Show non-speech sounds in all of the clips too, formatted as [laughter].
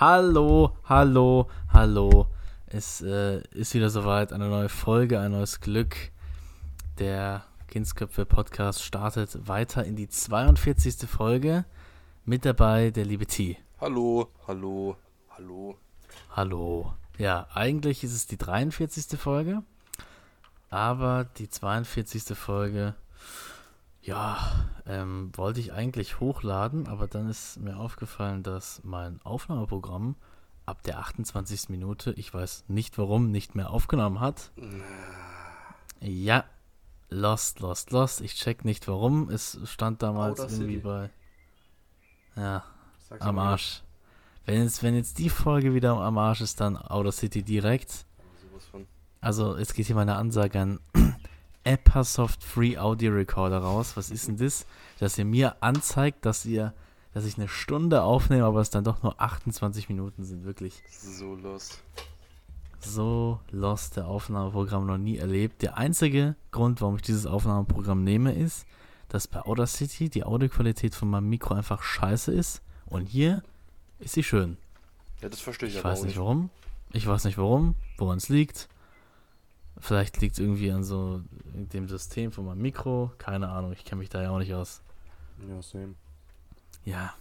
Hallo, hallo, hallo. Es äh, ist wieder soweit, eine neue Folge, ein neues Glück. Der Kindsköpfe Podcast startet weiter in die 42. Folge. Mit dabei der liebe T. Hallo, hallo, hallo. Hallo. Ja, eigentlich ist es die 43. Folge, aber die 42. Folge, ja, ähm, wollte ich eigentlich hochladen, aber dann ist mir aufgefallen, dass mein Aufnahmeprogramm ab der 28. Minute, ich weiß nicht warum, nicht mehr aufgenommen hat. Ja, lost, lost, lost. Ich check nicht warum. Es stand damals Audacity. irgendwie bei. Ja, Sag's am. Arsch. Wenn jetzt, wenn jetzt die Folge wieder am Arsch ist, dann Outer City direkt. Also, jetzt geht hier meine Ansage an Appasoft Free Audio Recorder raus. Was ist denn das? Dass ihr mir anzeigt, dass ihr, dass ich eine Stunde aufnehme, aber es dann doch nur 28 Minuten sind. Wirklich So lost. so lost der Aufnahmeprogramm noch nie erlebt. Der einzige Grund, warum ich dieses Aufnahmeprogramm nehme, ist, dass bei Audacity die Audioqualität von meinem Mikro einfach scheiße ist. Und hier ist sie schön. Ja, das verstehe ich, Ich aber weiß nicht. warum. Ich weiß nicht warum, woran es liegt. Vielleicht liegt es irgendwie an so dem System von meinem Mikro. Keine Ahnung, ich kenne mich da ja auch nicht aus. Ja, same. Ja,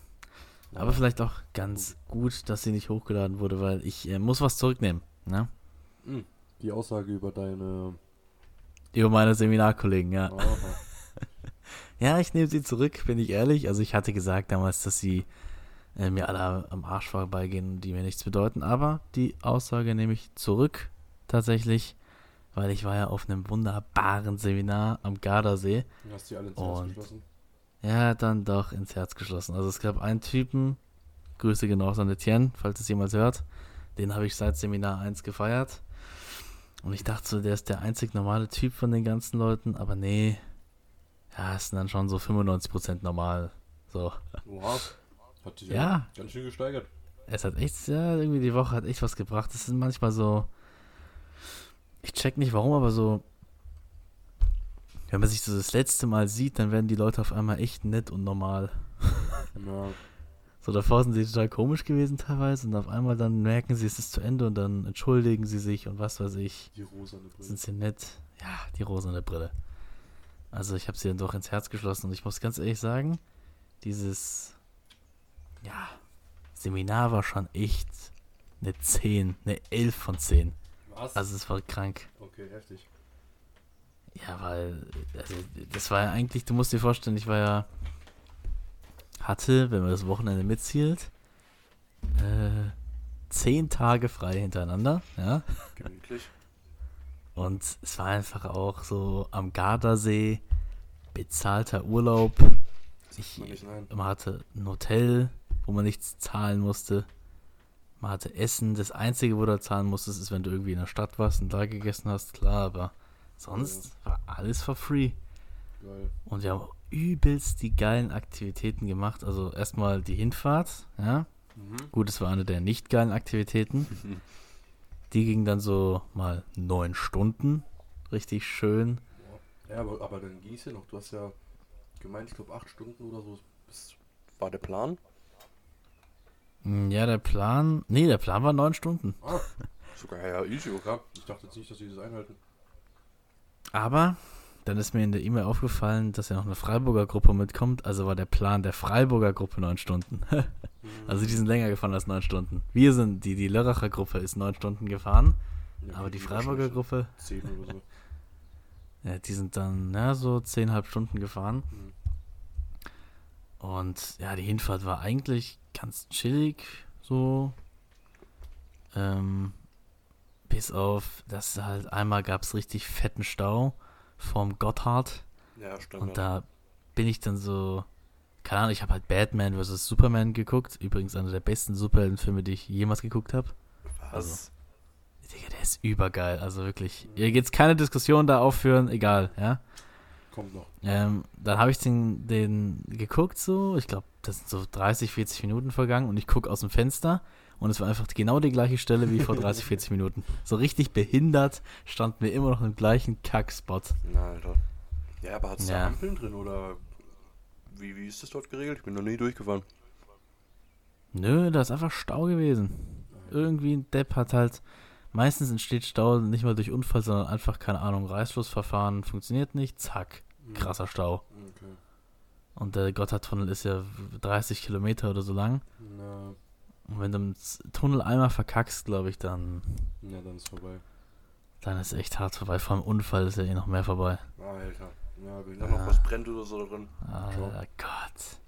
aber vielleicht auch ganz gut, dass sie nicht hochgeladen wurde, weil ich äh, muss was zurücknehmen. Ne? Hm. Die Aussage über deine. Über meine Seminarkollegen, ja. Aha. [laughs] Ja, ich nehme sie zurück, bin ich ehrlich. Also ich hatte gesagt damals, dass sie äh, mir alle am Arsch vorbeigehen, die mir nichts bedeuten. Aber die Aussage nehme ich zurück, tatsächlich, weil ich war ja auf einem wunderbaren Seminar am Gardasee. Du hast die alle ins Herz Und- geschlossen. Ja, dann doch ins Herz geschlossen. Also es gab einen Typen, Grüße genau an Etienne, falls es jemand hört. Den habe ich seit Seminar 1 gefeiert. Und ich dachte so, der ist der einzig normale Typ von den ganzen Leuten, aber nee. Ja, es sind dann schon so 95% normal. So. Wow. Hat sich Ja. ganz schön gesteigert. Es hat echt, ja, irgendwie die Woche hat echt was gebracht. Es sind manchmal so. Ich check nicht warum, aber so. Wenn man sich so das letzte Mal sieht, dann werden die Leute auf einmal echt nett und normal. Ja, [laughs] So, davor sind sie total komisch gewesen teilweise und auf einmal dann merken sie, es ist zu Ende und dann entschuldigen sie sich und was weiß ich. die rosane Brille. Sind sie nett? Ja, die rosane Brille. Also ich habe sie dann doch ins Herz geschlossen und ich muss ganz ehrlich sagen, dieses, ja, Seminar war schon echt eine 10, eine 11 von 10. Was? Also es war krank. okay, heftig. Ja, weil, also das war ja eigentlich, du musst dir vorstellen, ich war ja, hatte, wenn man das Wochenende mitzählt, äh, zehn Tage frei hintereinander, ja. Gemütlich. Und es war einfach auch so am Gardasee, bezahlter Urlaub. Ich, Man man hatte ein Hotel, wo man nichts zahlen musste. Man hatte Essen. Das Einzige, wo du zahlen musstest, ist, wenn du irgendwie in der Stadt warst und da gegessen hast, klar, aber sonst war alles for free. Geil. Und wir haben übelst die geilen Aktivitäten gemacht. Also erstmal die Hinfahrt, ja. Mhm. Gut, es war eine der nicht geilen Aktivitäten. [laughs] Die ging dann so mal neun Stunden. Richtig schön. Ja, aber, aber dann ging es ja noch. Du hast ja gemeint, ich glaube, acht Stunden oder so. Bis, War der Plan? Mm, Ja, der Plan. Nee, der Plan war neun Stunden. ah, Sogar ja, easy, okay. ja, ich dachte jetzt nicht, dass sie das einhalten. Aber dann ist mir in der E-Mail aufgefallen, dass ja noch eine Freiburger Gruppe mitkommt. Also war der Plan der Freiburger Gruppe neun Stunden. [laughs] also die sind länger gefahren als neun Stunden. Wir sind, die, die Lörracher Gruppe ist neun Stunden gefahren. Ja, Aber die Freiburger Gruppe, Zehn oder so. ja, die sind dann ja, so zehnhalb Stunden gefahren. Mhm. Und ja, die Hinfahrt war eigentlich ganz chillig, so. Ähm, bis auf, dass halt einmal gab es richtig fetten Stau vom Gotthard. Ja, stimmt. Und da bin ich dann so, keine Ahnung, ich habe halt Batman vs. Superman geguckt. Übrigens einer der besten Superheldenfilme, die ich jemals geguckt habe. Was? also- Digga, der ist übergeil. Also wirklich. Hier geht's keine Diskussion da aufführen, egal, ja. Kommt noch. Ähm, dann habe ich den, den geguckt so, ich glaube, das sind so 30, 40 Minuten vergangen und ich gucke aus dem Fenster und es war einfach genau die gleiche Stelle wie vor [laughs] 30, 40 Minuten. So richtig behindert standen wir immer noch im gleichen Kackspot. Na, Alter. Ja, aber hat es Ja. da Ampeln drin oder wie, wie ist das dort geregelt? Ich bin noch nie durchgefahren. Nö, da ist einfach Stau gewesen. Irgendwie ein Depp hat halt. Meistens entsteht Stau nicht mal durch Unfall, sondern einfach, keine Ahnung, Reißschlussverfahren funktioniert nicht, zack, Mhm. krasser Stau. Okay. Und der Gotthardtunnel ist ja 30 Kilometer oder so lang. Na, Und wenn du im Tunnel einmal verkackst, glaube ich, dann, ja, dann ist vorbei. dann ist echt hart vorbei. Vor allem Unfall ist ja eh noch mehr vorbei. Alter. Ja, wenn Wenn noch Ah. was brennt oder so drin. Ah, Ciao. Gott.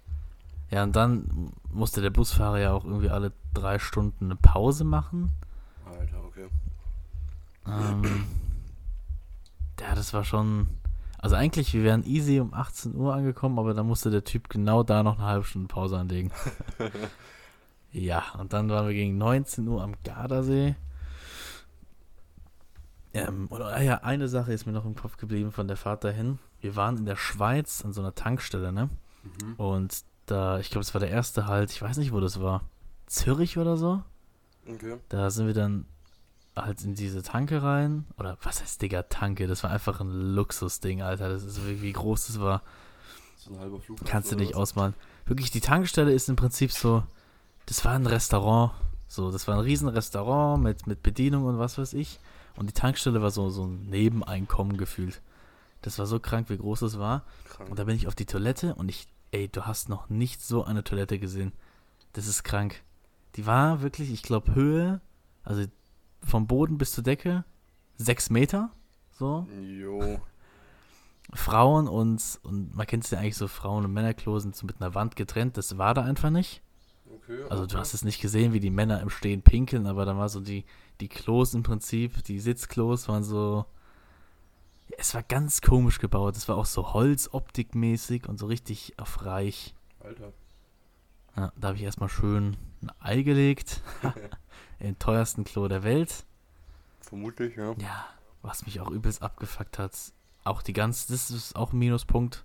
Ja, und dann musste der Busfahrer ja auch irgendwie alle drei Stunden eine Pause machen. Ähm, ja, das war schon. Also eigentlich, wir wären easy um 18 Uhr angekommen, aber dann musste der Typ genau da noch eine halbe Stunde Pause anlegen. [laughs] ja, und dann waren wir gegen 19 Uhr am Gardasee. Ähm, oder ah ja, eine Sache ist mir noch im Kopf geblieben von der Fahrt dahin. Wir waren in der Schweiz an so einer Tankstelle, ne? Mhm. Und da, ich glaube, es war der erste Halt, ich weiß nicht, wo das war. Zürich oder so? Okay. Da sind wir dann halt in diese Tanke rein. Oder was heißt, Digga, Tanke? Das war einfach ein Luxusding, Alter. Das ist wie, wie groß das war. So ein halber Flughafen. Kannst du nicht ausmalen. Wirklich, die Tankstelle ist im Prinzip so. Das war ein Restaurant. So, das war ein riesen Restaurant mit, mit Bedienung und was weiß ich. Und die Tankstelle war so, so ein Nebeneinkommen gefühlt. Das war so krank, wie groß es war. Krank. Und da bin ich auf die Toilette und ich, ey, du hast noch nicht so eine Toilette gesehen. Das ist krank. Die war wirklich, ich glaube, Höhe, also vom Boden bis zur Decke, sechs Meter. So. Jo. [laughs] Frauen und, und man kennt es ja eigentlich so, Frauen- und Männerklo sind so mit einer Wand getrennt. Das war da einfach nicht. Okay, Also okay. du hast es nicht gesehen, wie die Männer im Stehen pinkeln, aber da war so die, die Klos im Prinzip, die Sitzklos waren so. Es war ganz komisch gebaut. Es war auch so Holzoptikmäßig und so richtig auf reich. Alter. Ja, da habe ich erstmal schön ein Ei gelegt. [laughs] Im teuersten Klo der Welt. Vermutlich, ja. Ja, was mich auch übelst abgefuckt hat. Auch die ganze, das ist auch ein Minuspunkt.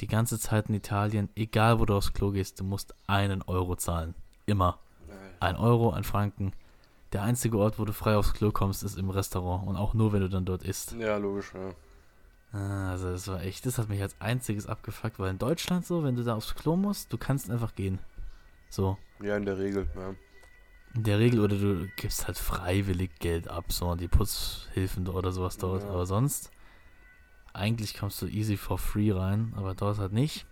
Die ganze Zeit in Italien, egal wo du aufs Klo gehst, du musst einen Euro zahlen. Immer. Ein Euro, ein Franken. Der einzige Ort, wo du frei aufs Klo kommst, ist im Restaurant. Und auch nur, wenn du dann dort isst. Ja, logisch, ja. Ah, Also, das war echt, das hat mich als einziges abgefuckt, weil in Deutschland so, wenn du da aufs Klo musst, du kannst einfach gehen. So. Ja, in der Regel, ja. In der Regel, oder du gibst halt freiwillig Geld ab, so die Putzhilfen oder sowas dort. Ja. Aber sonst, eigentlich kommst du easy for free rein, aber dort halt nicht.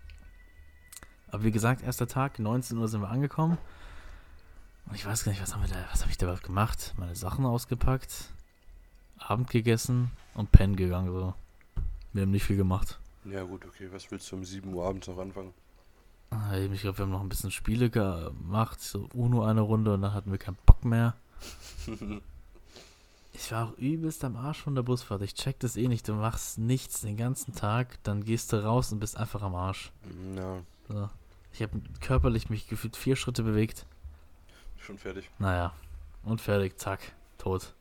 Aber wie gesagt, erster Tag, 19 Uhr sind wir angekommen. Und ich weiß gar nicht, was haben wir da, was habe ich da überhaupt gemacht? Meine Sachen ausgepackt, Abend gegessen und pennen gegangen, so. Wir haben nicht viel gemacht. Ja, gut, okay. Was willst du um 7 Uhr abends noch anfangen? Ich glaube, wir haben noch ein bisschen Spiele gemacht, so Uno eine Runde und dann hatten wir keinen Bock mehr. [laughs] Ich war auch übelst am Arsch von der Busfahrt. Ich check das eh nicht. Du machst nichts den ganzen Tag, dann gehst du raus und bist einfach am Arsch. ja, So. Ich habe körperlich mich gefühlt vier Schritte bewegt. schon fertig. Naja. Und fertig, zack, tot.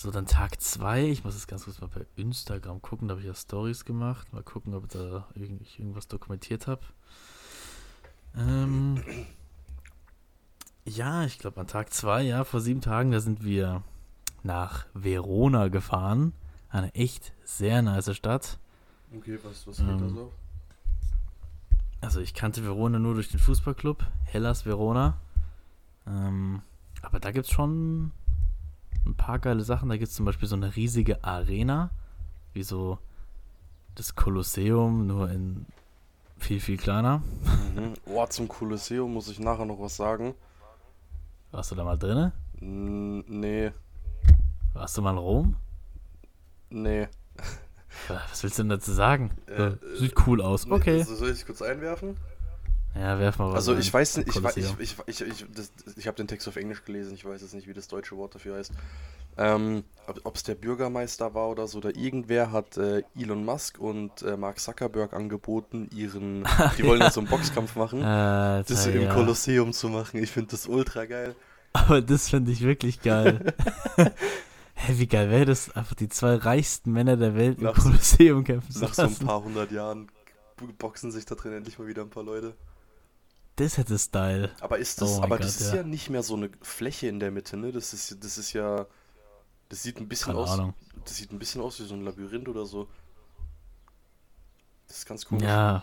So, dann Tag 2. Ich muss jetzt ganz kurz mal bei Instagram gucken. Da habe ich ja Stories gemacht. Mal gucken, ob da ich irgendwas dokumentiert habe. Ähm, ja, ich glaube an Tag 2, ja, vor sieben Tagen, da sind wir nach Verona gefahren. Eine echt sehr nice Stadt. Okay, was, was geht da Ähm, so? Also ich kannte Verona nur durch den Fußballclub, Hellas Verona. Ähm, aber da gibt es schon ein paar geile Sachen. Da gibt es zum Beispiel so eine riesige Arena, wie so das Kolosseum, nur in viel, viel kleiner. Mhm. Oh, zum Kolosseum muss ich nachher noch was sagen. Warst du da mal drinne? N nee, Warst du mal in Rom? nee. [laughs] Was willst du denn dazu sagen? Äh, Sieht cool aus. Nee, Okay. also soll ich kurz einwerfen? Ja, werf mal was. Also ich weiß nicht, ich, ich, ich, ich, ich, habe den Text auf Englisch gelesen, ich weiß jetzt nicht, wie das deutsche Wort dafür heißt. Ähm, ob es der Bürgermeister war oder so, oder irgendwer hat äh, Elon Musk und äh, Mark Zuckerberg angeboten, ihren, [laughs] die wollen jetzt so einen Boxkampf machen, Alter, das im. Kolosseum zu machen. Ich finde das ultra geil. Aber das finde ich wirklich geil. [laughs] Hä, wie geil wäre das? Einfach die zwei reichsten Männer der Welt im Kolosseum kämpfen zu Nach so ein lassen. paar hundert Jahren boxen sich da drin endlich mal wieder ein paar Leute. Das hätte Style. Aber ist das, Oh aber Gott, das ist ja. ja. nicht mehr so eine Fläche in der Mitte, ne? Das ist, das ist ja, das sieht ein bisschen Keine aus, Ahnung. das sieht ein bisschen aus wie so ein Labyrinth oder so. Das ist ganz komisch. Ja.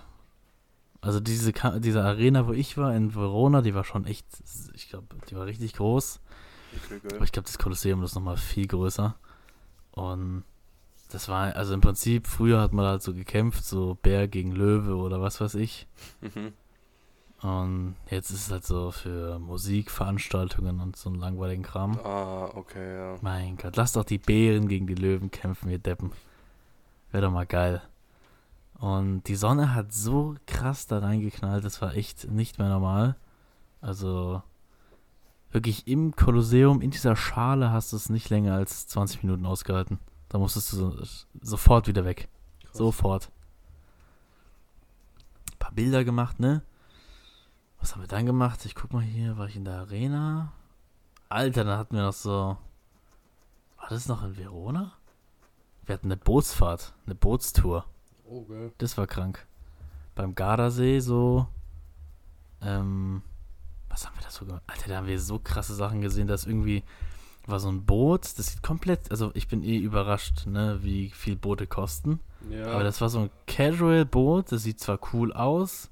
Also diese, diese Arena, wo ich war in Verona, die war schon echt, ich glaube, die war richtig groß. Okay, Aber ich glaube, das Kolosseum ist nochmal viel größer. Und das war, also im Prinzip, früher hat man halt so gekämpft, so Bär gegen Löwe oder was weiß ich. Mhm. Und jetzt ist es halt so für Musikveranstaltungen und so einen langweiligen Kram. Ah, okay, ja. Mein Gott, lass doch die Bären gegen die Löwen kämpfen, ihr Deppen. Wäre doch mal geil. Und die Sonne hat so krass da reingeknallt, das war echt nicht mehr normal. Also wirklich im Kolosseum, in dieser Schale hast du es nicht länger als 20 Minuten ausgehalten. Da musstest du so, sofort wieder weg. Krass. Sofort. Ein paar Bilder gemacht, ne? Was haben wir dann gemacht? Ich guck mal hier, war ich in der Arena? Alter, dann hatten wir noch so. War das noch in Verona? Wir hatten eine Bootsfahrt, eine Bootstour. Oh, geil. Das war krank. Beim Gardasee so. Ähm, was haben wir da so gemacht? Alter, da haben wir so krasse Sachen gesehen, dass irgendwie war so ein Boot, das sieht komplett, also ich bin eh überrascht, ne, wie viel Boote kosten. Ja. Aber das war so ein Casual-Boot, das sieht zwar cool aus.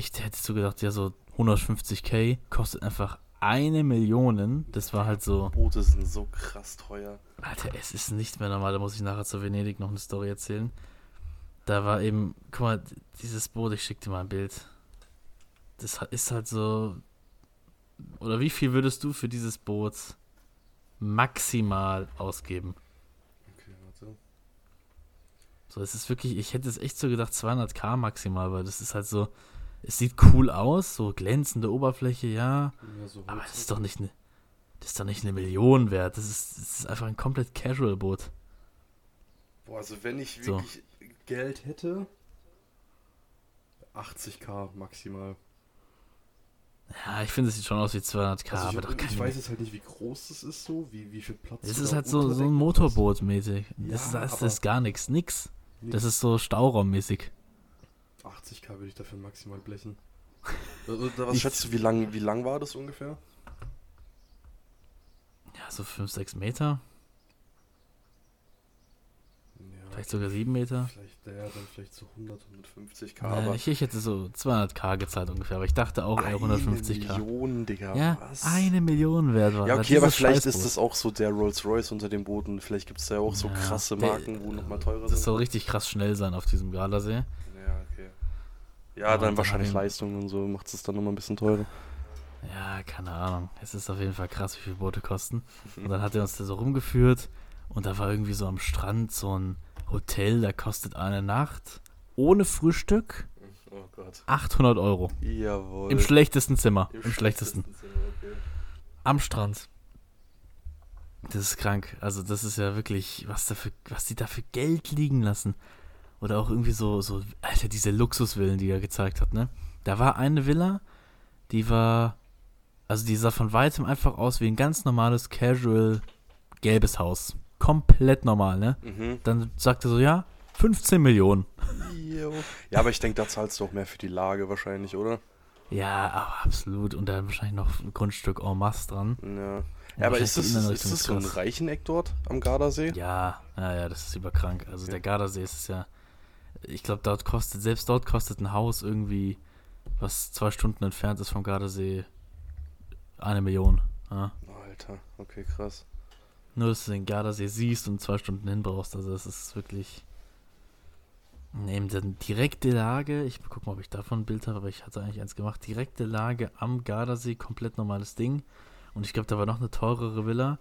Ich hätte so gedacht, ja, so 150k kostet einfach eine Million. Das war halt so, Boote sind so krass teuer. Alter, es ist nicht mehr normal. Da muss ich nachher zu Venedig noch eine Story erzählen. Da war eben, guck mal, dieses Boot, ich schick dir mal ein Bild. Das ist halt so. Oder wie viel würdest du für dieses Boot maximal ausgeben? okay, warte. So, es ist wirklich, ich hätte es echt so gedacht, 200k maximal, weil das ist halt so, es sieht cool aus, so glänzende Oberfläche, ja, Ja, so aber das ist doch nicht eine, das ist doch nicht eine Million wert, das ist, das ist einfach ein komplett Casual Boot. Boah, also wenn ich So. wirklich Geld hätte, 80k maximal. Ja, ich finde, es sieht schon aus wie 200k, also ich, aber doch ich keine weiß jetzt halt nicht, wie groß das ist so, wie, wie viel Platz. Es ist halt so, so ein unterdecken kannst. Motorboot mäßig. Das, ist, Ja, das ist gar nichts, nix. Das Nee, ist so Stauraummäßig. 80k würde ich dafür maximal blechen. Was schätzt du, wie lang, wie lang war das ungefähr? Ja, so 5, 6 Meter, Ja, vielleicht sogar 7 Meter. Vielleicht, ja, dann vielleicht so 100, 150k, Äh, aber ich, ich hätte so 200k gezahlt ungefähr, aber ich dachte auch eher 150k. Eine Million, Digga, Ja, was? eine Million wert war Ja, das okay, aber vielleicht ist das auch so der Rolls-Royce unter den Booten. Vielleicht gibt es da ja auch so Ja, krasse der- Marken, wo nochmal teurer Das sind. soll richtig krass schnell sein auf diesem Gardasee. Ja, dann wahrscheinlich Leistung und so macht es dann nochmal ein bisschen teurer. Ja, keine Ahnung. Es ist auf jeden Fall krass, wie viel Boote kosten. Und dann hat er uns da so rumgeführt und da war irgendwie so am Strand so ein Hotel, da kostet eine Nacht ohne Frühstück Oh Gott. 800 Euro. Jawohl. Im schlechtesten Zimmer. Im, schlechtesten. Zimmer, okay. Am Strand. Das ist krank. Also das ist ja wirklich, was, da für, was die da für Geld liegen lassen. Oder auch irgendwie so, so, Alter, diese Luxusvillen, die er gezeigt hat, ne? Da war eine Villa, die war, also die sah von weitem einfach aus wie ein ganz normales, casual, gelbes Haus. Komplett normal, ne? Mhm. Dann sagt er so, ja, 15 Millionen. Ja, aber ich denke, da zahlst du auch mehr für die Lage wahrscheinlich, oder? Ja, aber absolut. Und dann wahrscheinlich noch ein Grundstück en masse dran. Ja. Ja, aber ist das, ist das so ein. Reicheneck dort am Gardasee? Ja, ja, ja, das ist überkrank. Also Okay. der Gardasee ist es ja. Ich glaube, dort kostet, selbst dort kostet ein Haus irgendwie, was zwei Stunden entfernt ist vom Gardasee, eine Million. Ja. Alter, okay, krass. Nur, dass du den Gardasee siehst und zwei Stunden hin brauchst. Also das ist wirklich. Neben der direkte Lage, ich guck mal, ob ich davon ein Bild habe, aber ich hatte eigentlich eins gemacht. Direkte Lage am Gardasee, komplett normales Ding. Und ich glaube, da war noch eine teurere Villa.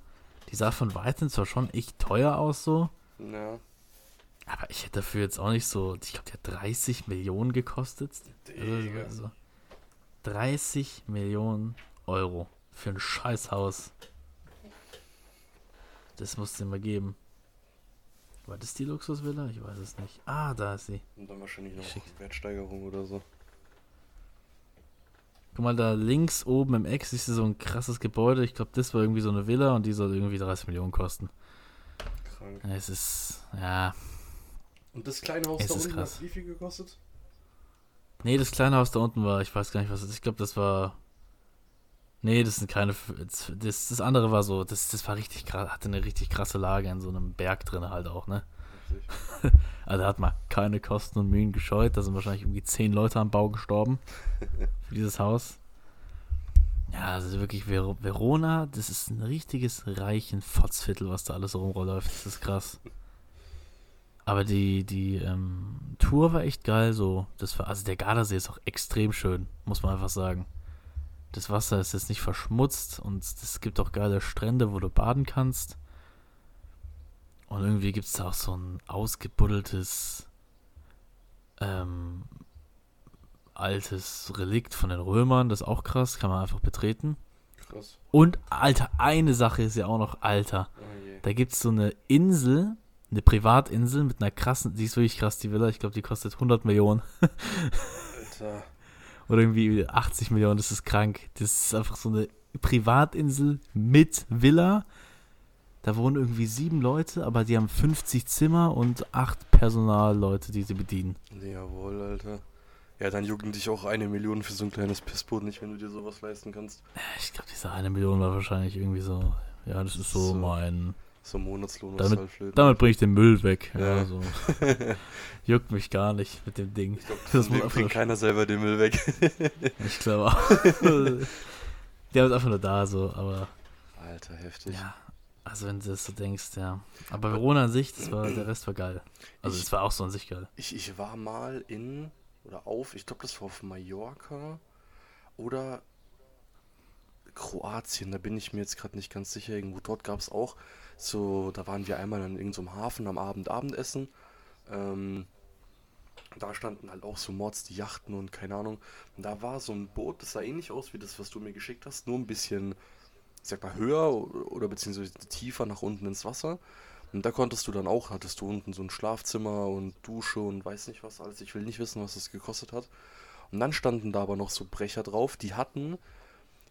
Die sah von weitem zwar schon echt teuer aus so, Ja. Aber ich hätte dafür jetzt auch nicht so, ich glaube, die hat 30 Millionen gekostet. Digga. Also, also 30 Millionen Euro für ein Scheißhaus. Das musst du dir mal geben. War das die Luxusvilla? Ich weiß es nicht. Ah, da ist sie. Und dann wahrscheinlich noch Schick. Wertsteigerung oder so. Guck mal, da links oben im Eck siehst du so ein krasses Gebäude. Ich glaube, das war irgendwie so eine Villa und die soll irgendwie 30 Millionen kosten. Krank. Es ist, ja. Und das kleine Haus Es da ist unten krass. hat wie viel gekostet? Nee, das kleine Haus da unten war, ich weiß gar nicht, was das ist. Ich glaube, das war. Nee, das sind keine. Das, das das andere war so, das, das war richtig krass, hatte eine richtig krasse Lage in so einem Berg drin halt auch, ne? [laughs] Also da hat man keine Kosten und Mühen gescheut. Da sind wahrscheinlich irgendwie zehn Leute am Bau gestorben [laughs] für dieses Haus. Ja, also wirklich Ver Verona, das ist ein richtiges reichen Fotzviertel, was da alles rumläuft. Das ist krass. Aber die, die ähm, Tour war echt geil. So, das war, also der Gardasee ist auch extrem schön, muss man einfach sagen. Das Wasser ist jetzt nicht verschmutzt und es gibt auch geile Strände, wo du baden kannst. Und irgendwie gibt es da auch so ein ausgebuddeltes, ähm, altes Relikt von den Römern. Das ist auch krass, kann man einfach betreten. Krass. Und, Alter, eine Sache ist ja auch noch alter. Oh. Da gibt es so eine Insel, eine Privatinsel mit einer krassen, die ist wirklich krass, die Villa. Ich glaube, die kostet 100 Millionen. Alter. [laughs] Oder irgendwie 80 Millionen, das ist krank. Das ist einfach so eine Privatinsel mit Villa. Da wohnen irgendwie sieben Leute, aber die haben 50 Zimmer und acht Personalleute, die sie bedienen. Jawohl, Alter. Ja, dann jucken dich auch eine Million für so ein kleines Pissboot nicht, wenn du dir sowas leisten kannst. Ich glaube, diese eine Million war wahrscheinlich irgendwie so, ja, das ist so, So. mein, So Monatslohn Damit- halt flöten. damit bringe ich den Müll weg. Ja, Ja. so. [laughs] Juckt mich gar nicht mit dem Ding. ich glaube, Das [laughs] das muss bringt keiner selber den Müll weg. [laughs] Ich glaube auch. Der ist einfach nur da so, aber Alter, heftig. ja, also wenn du das so denkst, ja. Aber Verona an sich, das war, der Rest war geil. Also Ich- es war auch so an sich geil. Ich, ich war mal in oder auf, ich glaube, das war auf Mallorca oder Kroatien, da bin ich mir jetzt gerade nicht ganz sicher. Irgendwo dort gab es auch so, da waren wir einmal an irgendeinem Hafen am Abend Abendessen. Ähm, da standen halt auch so Mods, die Yachten und keine Ahnung. Und da war so ein Boot, das sah ähnlich aus wie das, was du mir geschickt hast, nur ein bisschen, ich sag mal, höher oder beziehungsweise tiefer nach unten ins Wasser. Und da konntest du dann auch, hattest du unten so ein Schlafzimmer und Dusche und weiß nicht was alles. Ich will nicht wissen, was das gekostet hat. Und dann standen da aber noch so Brecher drauf, die hatten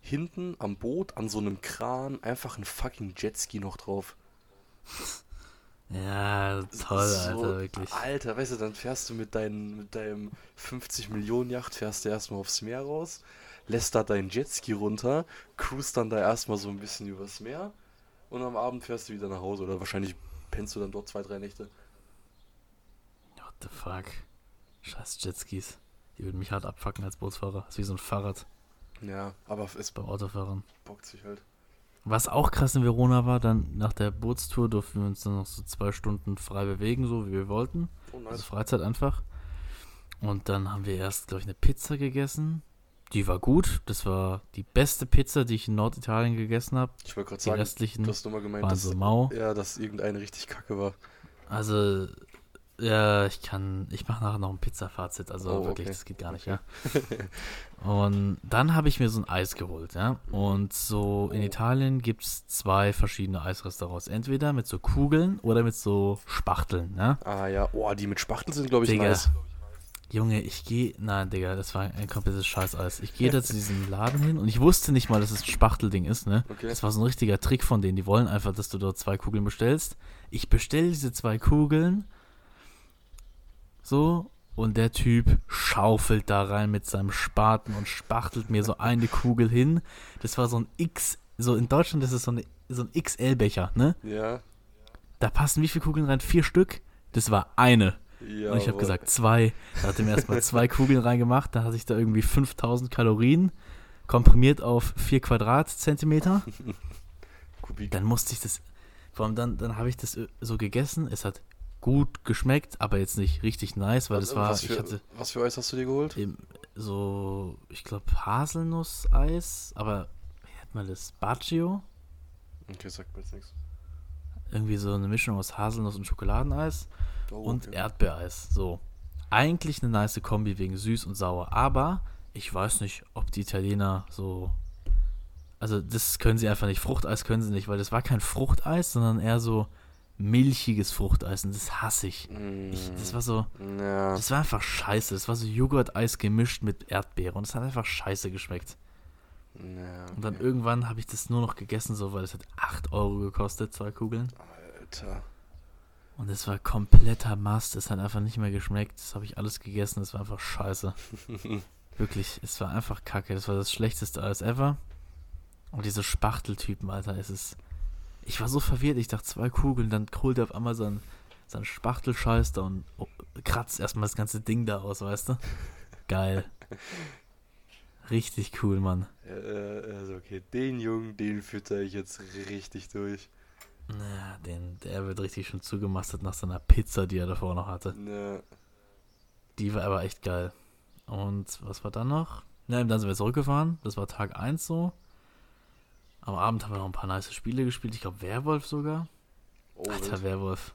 hinten am Boot an so einem Kran einfach ein fucking Jetski noch drauf. [laughs] Ja, toll, So, Alter, wirklich. Alter, weißt du, dann fährst du mit, dein, mit deinem 50 Millionen Yacht, fährst du erstmal aufs Meer raus, lässt da deinen Jetski runter, cruist dann da erstmal so ein bisschen übers Meer und am Abend fährst du wieder nach Hause oder wahrscheinlich pennst du dann dort zwei, drei Nächte. What the fuck? Scheiß Jetskis. Die würden mich hart abfacken als Bootsfahrer. Das ist wie so ein Fahrrad Ja, aber es beim Autofahren. bockt sich halt. Was auch krass in Verona war, dann nach der Bootstour durften wir uns dann noch so zwei Stunden frei bewegen, so wie wir wollten. Oh Also nice. Freizeit einfach. Und dann haben wir erst, glaube ich, eine Pizza gegessen. Die war gut. Das war die beste Pizza, die ich in Norditalien gegessen habe. Ich wollte gerade sagen, restlichen du hast nur mal gemeint, dass, so mau. ja, dass irgendeine richtig kacke war. Also, ja, ich kann, ich mache nachher noch ein Pizza-Fazit. Also Oh, wirklich, okay. das geht gar nicht, ja. [laughs] Und dann habe ich mir so ein Eis geholt, ja. Und so in Oh. Italien gibt es zwei verschiedene Eisrestaurants. Entweder mit so Kugeln oder mit so Spachteln, ja. Ah ja, oh, die mit Spachtel sind, glaube ich, Digga. nice. Junge, ich gehe, nein, Digga, das war ein komplettes Scheißeis. Ich gehe [laughs] da zu diesem Laden hin und ich wusste nicht mal, dass es ein Spachtelding ist, ne? Okay. Das war so ein richtiger Trick von denen. Die wollen einfach, dass du dort zwei Kugeln bestellst. Ich bestelle diese zwei Kugeln. So. Und der Typ schaufelt da rein mit seinem Spaten und spachtelt mir so eine Kugel hin. Das war so ein X. So in Deutschland ist es so, eine, so ein XL-Becher, ne? Ja. Da passen wie viele Kugeln rein? Vier Stück? Das war eine. Ja. Und ich habe gesagt, zwei. Da hat er mir erstmal zwei Kugeln reingemacht. Da hatte ich da irgendwie 5000 Kalorien. Komprimiert auf 4 Quadratzentimeter. [laughs] Dann musste ich das. Vor allem dann, dann habe ich das so gegessen. Es hat gut geschmeckt, aber jetzt nicht richtig nice, weil was, das war. was, Ich für, hatte was für Eis hast du dir geholt? so, ich glaube, Haselnusseis, aber wie nennt man das? Bacio? Okay, sagt mir jetzt nichts. Irgendwie so eine Mischung aus Haselnuss und Schokoladeneis. Oh, und okay. Erdbeereis. So. Eigentlich eine nice Kombi wegen süß und sauer, aber ich weiß nicht, ob die Italiener so. Also, das können sie einfach nicht. Fruchteis können sie nicht, weil das war kein Fruchteis, sondern eher so milchiges Fruchteis und das hasse ich. ich das war so. Mm, Ja. Das war einfach scheiße. Das war so Joghurt-Eis gemischt mit Erdbeere und es hat einfach scheiße geschmeckt. ja Und dann okay. irgendwann habe ich das nur noch gegessen, so, weil es hat 8 Euro gekostet, zwei Kugeln. Alter. Und es war kompletter Mast. Es hat einfach nicht mehr geschmeckt. Das habe ich alles gegessen. Es war einfach scheiße. [laughs] Wirklich, es war einfach kacke. Das war das schlechteste Eis ever. Und diese Spachteltypen, Alter, es ist. Ich war so verwirrt. Ich dachte, zwei Kugeln, dann holt er auf einmal so ein, seinen Spachtelscheiß da und oh, kratzt erstmal das ganze Ding da aus, weißt du? Geil. Richtig cool, Mann. Äh, also okay, den Jungen, den fütter ich jetzt richtig durch. Na, den, der wird richtig schon zugemastert nach seiner Pizza, die er davor noch hatte. Ja. Die war aber echt geil. Und was war dann noch? Ja, dann sind wir zurückgefahren. Das war Tag 1 so. Am Abend haben wir noch ein paar nice Spiele gespielt. Ich glaube, Werwolf sogar. Oh, Alter, wild. Werwolf.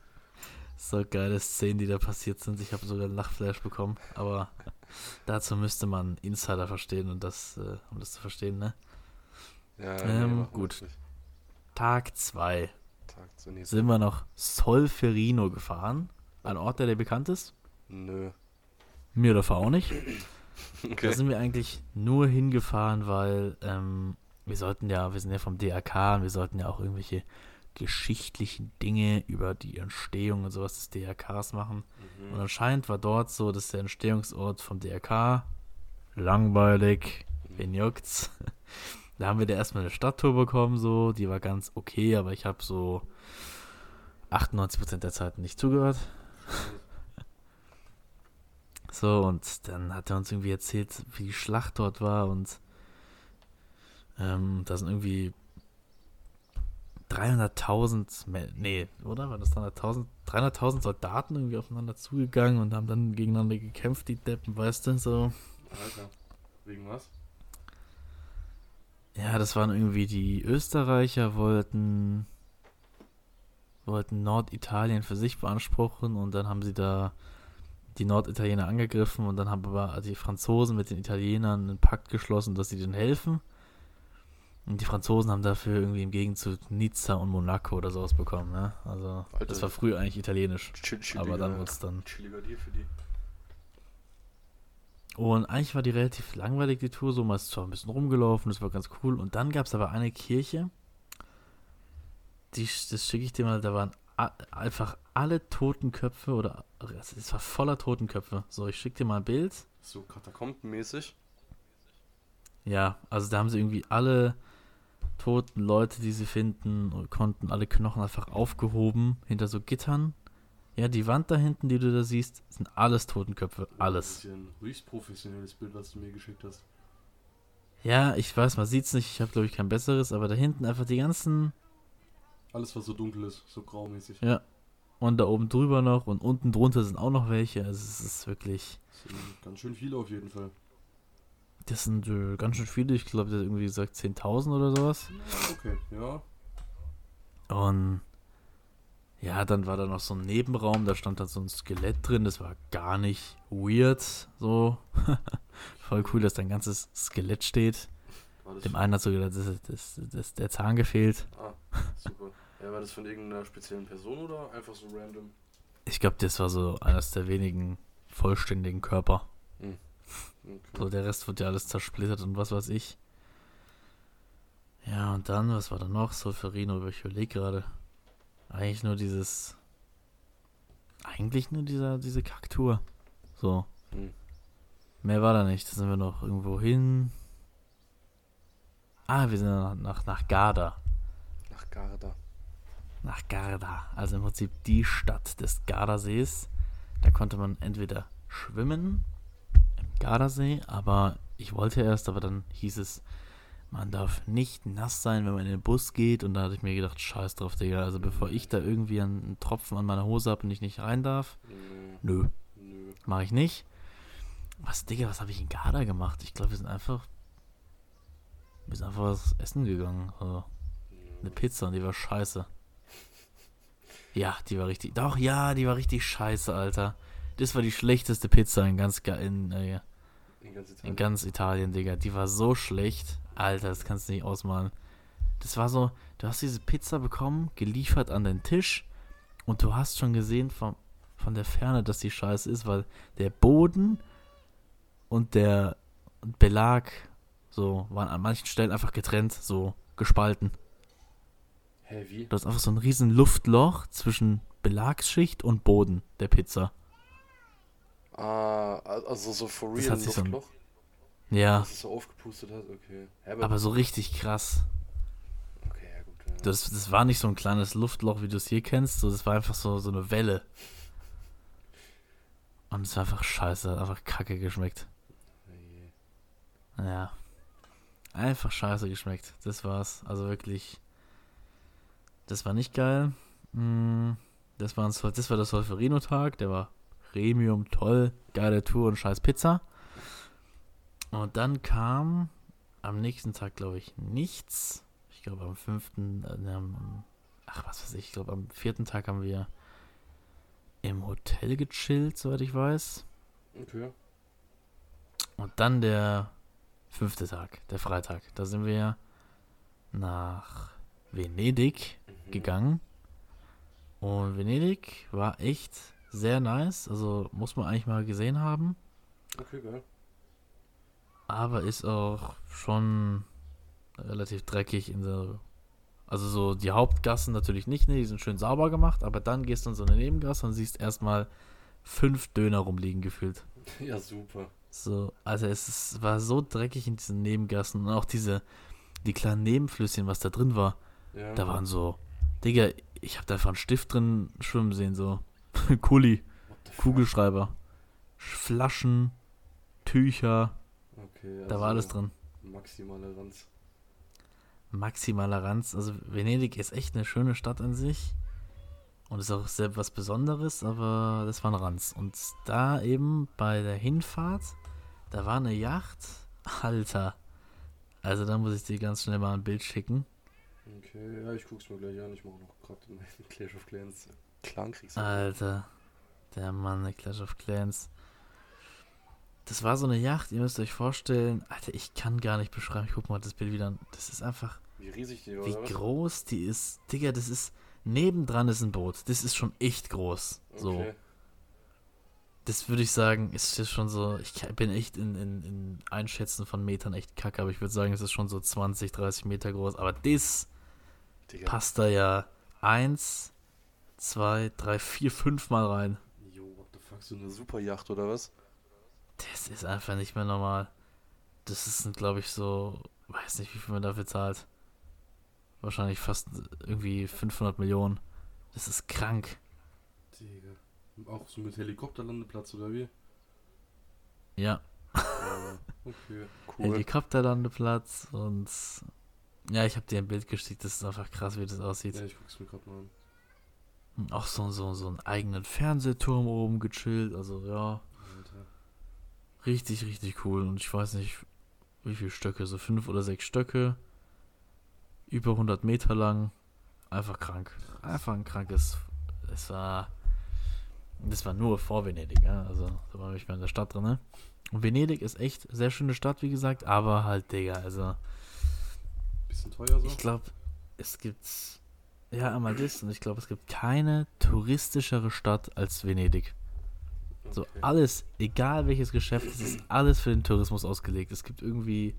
So geile Szenen, die da passiert sind. Ich habe sogar einen Lachflash bekommen. Aber [laughs] dazu müsste man Insider verstehen, und das, äh, um das zu verstehen, ne? ja, ähm, wir gut. Tag 2 Tag zu nächsten. sind wir noch Solferino gefahren. Ein Ort, der dir bekannt ist. Nö. Mir davor auch nicht. [laughs] Da Okay. sind wir eigentlich nur hingefahren, weil ähm, wir sollten ja, wir sind ja vom DRK und wir sollten ja auch irgendwelche geschichtlichen Dinge über die Entstehung und sowas des DRKs machen. Und anscheinend war dort so, dass der Entstehungsort vom DRK langweilig, wen juckt's? [laughs] Da haben wir da erstmal eine Stadttour bekommen, so, die war ganz okay, aber ich habe so 98% der Zeit nicht zugehört. [laughs] So, und dann hat er uns irgendwie erzählt, wie die Schlacht dort war und ähm, da sind irgendwie 300.000, Me- nee, oder? War das 300.000? 300.000 Soldaten irgendwie aufeinander zugegangen und haben dann gegeneinander gekämpft, die Deppen, weißt du, so. Alter. Wegen was? Ja, das waren irgendwie die Österreicher wollten wollten Norditalien für sich beanspruchen und dann haben sie da die Norditaliener angegriffen und dann haben aber die Franzosen mit den Italienern einen Pakt geschlossen, dass sie denen helfen. Und die Franzosen haben dafür irgendwie im Gegenzug Nizza und Monaco oder sowas bekommen, ne? Also Alter. das war früher eigentlich italienisch, Chill, aber dann chilliger- wurde es dann Chilliger Deal für die. Und eigentlich war die relativ langweilig, die Tour. So, man ist zwar ein bisschen rumgelaufen, das war ganz cool. Und dann gab es aber eine Kirche, die, das schicke ich dir mal, da waren a- einfach alle Totenköpfe oder es war voller Totenköpfe. So, ich schicke dir mal ein Bild. So katakombenmäßig. Ja, also da haben sie irgendwie alle toten Leute, die sie finden, konnten alle Knochen einfach aufgehoben hinter so Gittern. Ja, die Wand da hinten, die du da siehst, sind alles Totenköpfe. Alles. Das ist ein höchst professionelles Bild, was du mir geschickt hast. Ja, ich weiß, man sieht's nicht. Ich habe, glaube ich, kein besseres, aber da hinten einfach die ganzen Alles, was so dunkel ist, so graumäßig. Ja. Und da oben drüber noch und unten drunter sind auch noch welche. Also es ist wirklich. Das sind ganz schön viele auf jeden Fall. Das sind äh, ganz schön viele. Ich glaube, der hat irgendwie gesagt 10.000 oder sowas. Okay, ja. Und ja, dann war da noch so ein Nebenraum. Da stand dann so ein Skelett drin. Das war gar nicht weird. So. [laughs] Voll cool, dass da ein ganzes Skelett steht. Dem einen hat sogar das, das, das, der Zahn gefehlt. Ah, super. Ja, war das von irgendeiner speziellen Person oder einfach so random? Ich glaube, das war so eines der wenigen vollständigen Körper. Okay. So, der Rest wird ja alles zersplittert und was weiß ich. Ja, und dann, was war da noch? Solferino, ich überlege gerade. Eigentlich nur dieses. Eigentlich nur dieser, diese Kaktur. So. Hm. Mehr war da nicht. Da sind wir noch irgendwo hin. Ah, wir sind nach, nach, nach Garda. Nach Garda. Nach Garda. Also im Prinzip die Stadt des Gardasees. Da konnte man entweder schwimmen im Gardasee, aber ich wollte erst, aber dann hieß es, man darf nicht nass sein, wenn man in den Bus geht. Und da hatte ich mir gedacht, scheiß drauf, Digga. Also bevor ich da irgendwie einen Tropfen an meiner Hose habe und ich nicht rein darf, Nö. nö, mache ich nicht. Was, Digga, was habe ich in Garda gemacht? Ich glaube, wir sind einfach. Wir sind einfach was essen gegangen. Also, eine Pizza und die war scheiße. Ja, die war richtig. Doch, ja, die war richtig scheiße, Alter. Das war die schlechteste Pizza in ganz, Ga- in, äh, In ganz in Italien. ganz Italien, Digga. Die war so schlecht. Alter, das kannst du nicht ausmalen. Das war so, du hast diese Pizza bekommen, geliefert an den Tisch und du hast schon gesehen von, von der Ferne, dass die scheiße ist, weil der Boden und der Belag so waren an manchen Stellen einfach getrennt, so gespalten. Hä, wie? Du hast einfach so ein riesen Luftloch zwischen Belagsschicht und Boden der Pizza. Ah, also so for Das real so ein- Luftloch, Ja, dass es so aufgepustet hat, okay. Aber, aber so richtig krass. okay, ja gut. Ja. Das, das war nicht so ein kleines Luftloch, wie du es hier kennst. So, das war einfach so, so eine Welle. Und es war einfach scheiße, hat einfach kacke geschmeckt. Ja. Einfach scheiße geschmeckt. Das war's. Also wirklich. Das war nicht geil. Mm, Das war, ein, Sol- das war der Solferino-Tag. Der war Premium, toll, geile Tour und scheiß Pizza. Und dann kam am nächsten Tag, glaube ich, nichts. Ich glaube am fünften, äh, ach was weiß ich, ich glaube am vierten Tag haben wir im Hotel gechillt, soweit ich weiß. Okay. Und dann der fünfte Tag, der Freitag. Da sind wir nach Venedig Mhm. gegangen. Und Venedig war echt sehr nice. Also muss man eigentlich mal gesehen haben. Okay, geil. Aber ist auch schon relativ dreckig in der. Also so die Hauptgassen natürlich nicht, ne? Die sind schön sauber gemacht, aber dann gehst du in so eine Nebengasse und siehst erstmal fünf Döner rumliegen gefühlt. [laughs] Ja, super. So, also es ist, war so dreckig in diesen Nebengassen und auch diese, die kleinen Nebenflüsschen, was da drin war, Ja. da waren so, Digga, ich hab da einfach einen Stift drin schwimmen sehen, so. [laughs] Kuli? Kugelschreiber, Flaschen, Tücher, Okay, da war alles also drin. Maximale Ranz. Maximaler Ranz. Also Venedig ist echt eine schöne Stadt an sich. Und ist auch sehr was Besonderes, aber das war ein Ranz. Und da eben bei der Hinfahrt, da war eine Yacht. [laughs] Alter. Also da muss ich dir ganz schnell mal ein Bild schicken. Okay, ja, ich guck's mir gleich an. Ich mache noch gerade [laughs] Clash of Clans. Clankrieg. Alter. Der Mann, der Clash of Clans. Das war so eine Yacht, ihr müsst euch vorstellen. Alter, ich kann gar nicht beschreiben. Ich guck mal das Bild wieder an. Das ist einfach Wie riesig die Wie oder was? groß die ist. Digga, das ist. Nebendran ist ein Boot. Das ist schon echt groß. So. Okay. Das würde ich sagen, ist jetzt schon so. Ich bin echt in, in, in Einschätzen von Metern echt kacke, aber ich würde sagen, es ist schon so 20, 30 Meter groß. Aber das passt da ja eins, zwei, drei, vier, fünf Mal rein. Jo, what the fuck, so Eine Superjacht oder was? Das ist einfach nicht mehr normal. Das ist, glaube ich, so. Weiß nicht, wie viel man dafür zahlt. Wahrscheinlich fast irgendwie 500 Millionen. Das ist krank. Digga. Auch so mit Helikopterlandeplatz oder wie? Ja. Ja, okay. [laughs] Cool. Helikopterlandeplatz und ja, ich habe dir ein Bild geschickt, das ist einfach krass, wie das aussieht. Ja, ich guck's mir gerade mal an. Auch so, so, so einen eigenen Fernsehturm oben gechillt, also ja, richtig, richtig cool. Und ich weiß nicht, wie viele Stöcke, so fünf oder sechs Stöcke, über 100 Meter lang, einfach krank. Einfach ein krankes, es war, das war nur vor Venedig, ja, also da war ich mal in der Stadt drin, ne? Und Venedig ist echt sehr schöne Stadt, wie gesagt, aber halt, Digga, also Bisschen teuer so? Ich glaube, es gibt ja einmal das und ich glaube, es gibt keine touristischere Stadt als Venedig. So Okay. alles, egal welches Geschäft, es ist alles für den Tourismus ausgelegt. Es gibt irgendwie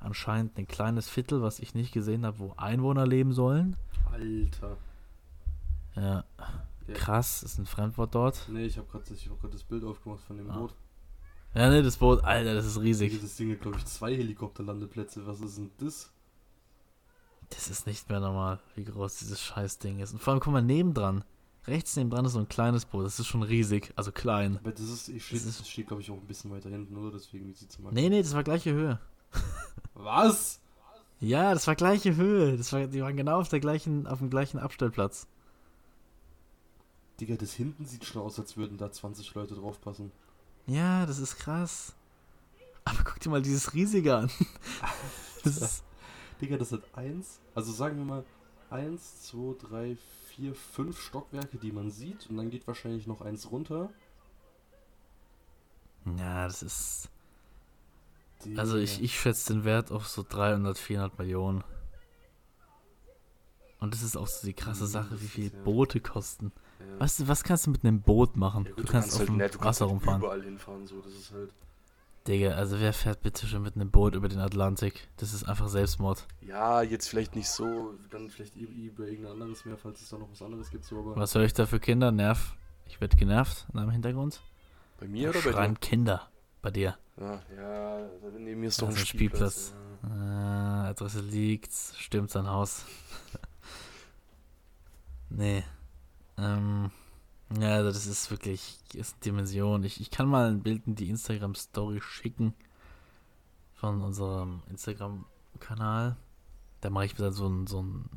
anscheinend ein kleines Viertel, was ich nicht gesehen habe, wo Einwohner leben sollen. Alter. Ja, Ja. krass, ist ein Fremdwort dort. Nee, ich habe gerade hab grad das Bild aufgemacht von dem Ah. Boot. Ja, ne, das Boot, Alter, das ist riesig. Dieses Ding hat, glaube ich, zwei Helikopterlandeplätze. Was ist denn das? Das ist nicht mehr normal, wie groß dieses Scheißding ist. Und vor allem, guck mal, nebendran. Rechts nebendran ist so ein kleines Boot, das ist schon riesig, also klein. Aber das ist, ich steht, Das das steht, glaube ich, auch ein bisschen weiter hinten, oder? Deswegen sieht es mal. Nee, nee, das war gleiche Höhe. [laughs] Was? Ja, das war gleiche Höhe. Das war, die waren genau auf der gleichen, auf dem gleichen Abstellplatz. Digga, das hinten sieht schon aus, als würden da 20 Leute draufpassen. Ja, das ist krass. Aber guck dir mal dieses riesige an. [laughs] Das ist, [laughs] Digga, das hat eins, also sagen wir mal, eins, zwei, drei, vier, fünf Stockwerke, die man sieht. Und dann geht wahrscheinlich noch eins runter. ja, das ist. Digga. Also ich, ich schätze den Wert auf so 300, 400 Millionen. Und das ist auch so die krasse Mhm, Sache, wie viel Boote kosten. Ja. Weißt du, was kannst du mit einem Boot machen? Ja, gut, du kannst auf dem halt, ne, du kannst Wasser halt rumfahren. überall hinfahren, so, das ist halt. Digga, also wer fährt bitte schon mit einem Boot über den Atlantik? Das ist einfach Selbstmord. Ja, jetzt vielleicht nicht so. Dann vielleicht über über irgendein anderes Meer, falls es da noch was anderes gibt, so, aber. Was höre ich da für Kinder? Nerv. Ich werde genervt in deinem Hintergrund. Bei mir Da oder bei schreien Kinder bei dir. dir? Ja, ja, neben mir ist doch Also ein Spielplatz. Spielplatz. Äh, Adresse liegt, stimmt sein Haus. [laughs] Nee. Ähm, ja, also das ist wirklich ist eine Dimension. Ich, ich kann mal ein Bild in die Instagram-Story schicken von unserem Instagram-Kanal. Da mache ich wieder so ein, so ein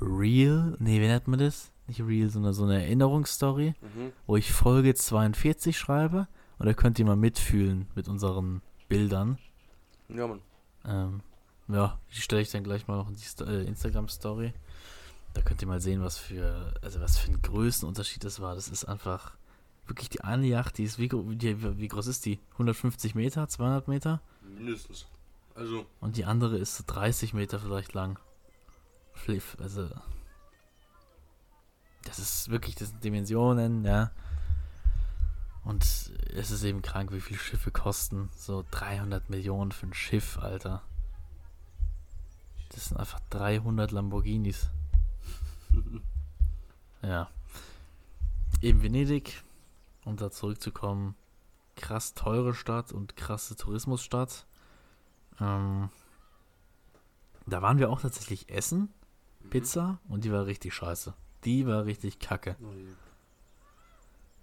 Reel. Nee, wie nennt man das? Nicht Reel, sondern so eine Erinnerungsstory, Mhm. wo ich Folge 42 schreibe. Und da könnt ihr mal mitfühlen mit unseren Bildern. Ja, Mann. Ähm, ja, die stelle ich dann gleich mal noch in die äh, Instagram-Story. Da könnt ihr mal sehen, was für, also was für ein Größenunterschied das war. Das ist einfach wirklich die eine Yacht, die ist, wie, wie, wie groß ist die? 150 Meter, 200 Meter? Mindestens. Also, Und die andere ist so 30 Meter vielleicht lang. Fliff, also. Das ist wirklich, das sind Dimensionen, ja. Und es ist eben krank, wie viel Schiffe kosten. So 300 Millionen für ein Schiff, Alter. Das sind einfach 300 Lamborghinis. [laughs] Ja. Eben Venedig, um da zurückzukommen. Krass teure Stadt und krasse Tourismusstadt. Ähm, da waren wir auch tatsächlich essen, Pizza, und die war richtig scheiße. Die war richtig kacke. Oh.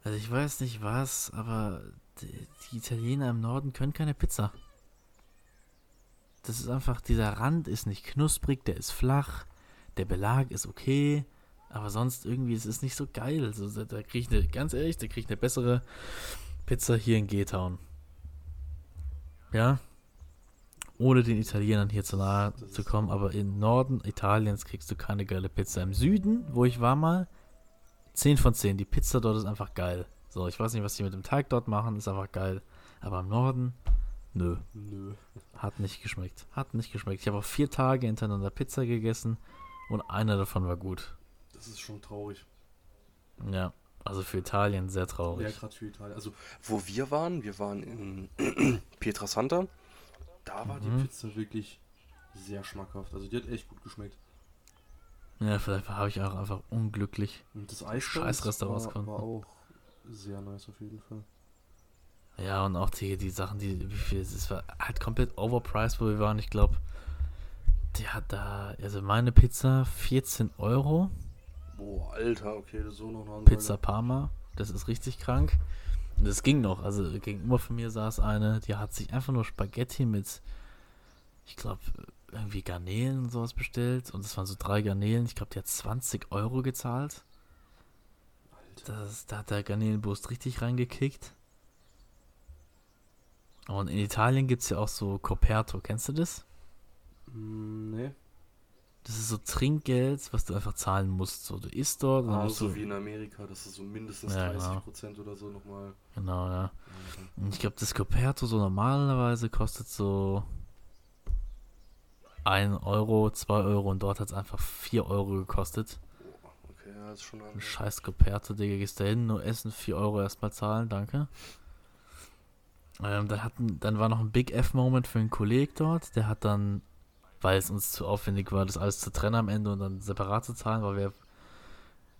Also ich weiß nicht was, aber die, die Italiener im Norden können keine Pizza. Das ist einfach, dieser Rand ist nicht knusprig, der ist flach, der Belag ist okay, aber sonst irgendwie, es ist nicht so geil. Also da, da krieg ich eine, ganz ehrlich, da krieg ich eine bessere Pizza hier in G-Town. Ja? Ohne den Italienern hier zu nahe zu kommen, aber im Norden Italiens kriegst du keine geile Pizza. Im Süden, wo ich war mal, 10 von 10. Die Pizza dort ist einfach geil. So, ich weiß nicht, was die mit dem Teig dort machen, ist einfach geil. Aber im Norden, nö, Nö. hat nicht geschmeckt. Hat nicht geschmeckt. Ich habe auch vier Tage hintereinander Pizza gegessen und einer davon war gut. Das ist schon traurig. Ja, also für Italien sehr Ja, traurig. gerade für Italien. Also, wo wir waren, wir waren in [clears throat] Pietrasanta. Da war die Mhm. Pizza wirklich sehr schmackhaft. Also, die hat echt gut geschmeckt. Ja, vielleicht habe ich auch einfach unglücklich. Und das Eis Scheiß Restaurants war, war auch sehr nice auf jeden Fall. Ja, und auch die, die Sachen, die, wie viel, es war halt komplett overpriced, wo wir waren. Ich glaube, hat da, also meine Pizza 14 Euro. Boah, Alter, okay, das ist so noch eine Pizza Parma. Das ist richtig krank. Und das ging noch. Also gegenüber von mir saß eine, die hat sich einfach nur Spaghetti mit, ich glaube, irgendwie Garnelen und sowas bestellt. Und es waren so drei Garnelen. Ich glaube, die hat 20 Euro gezahlt. Alter. Das, da hat der Garnelenbrust richtig reingekickt. Und in Italien gibt es ja auch so Coperto. Kennst du das? Mm, nee. Das ist so Trinkgeld, was du einfach zahlen musst. So, du isst dort Ah, so du. wie in Amerika, das ist so mindestens Ja, 30% oder so nochmal. Genau, ja. Ja, Und ich glaube, das Coperto so normalerweise kostet so 1 Euro, 2 Euro und dort hat es einfach 4 Euro gekostet. Boah, okay, ja, ist schon Ein scheiß Coperto, Digga, gehst da hin, nur essen, 4 Euro erstmal zahlen, danke. Ähm, dann, hatten, dann war noch ein Big F-Moment für einen Kollegen dort, der hat dann, weil es uns zu aufwendig war, das alles zu trennen am Ende und dann separat zu zahlen, weil wir,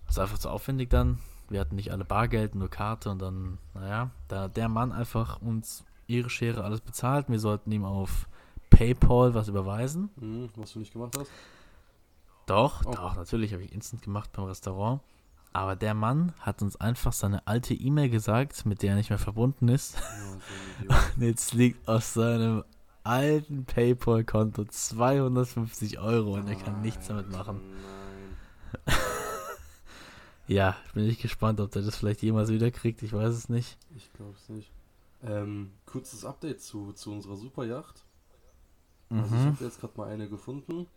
das war einfach zu aufwendig dann. Wir hatten nicht alle Bargeld, nur Karte und dann, naja, da der Mann einfach uns ihre Schere alles bezahlt. Wir sollten ihm auf PayPal was überweisen. Mhm, was du nicht gemacht hast? Doch, Oh. doch, natürlich habe ich instant gemacht beim Restaurant. Aber der Mann hat uns einfach seine alte E-Mail gesagt, mit der er nicht mehr verbunden ist. Ja, so. [laughs] Und jetzt liegt auf seinem alten PayPal-Konto 250 Euro und er kann nichts damit machen. [laughs] Ja, bin ich gespannt, ob der das vielleicht jemals wieder kriegt. Ich weiß es nicht. Ich glaube es nicht. Ähm, kurzes Update zu, zu unserer Superjacht. Mhm. Also ich habe jetzt gerade mal eine gefunden.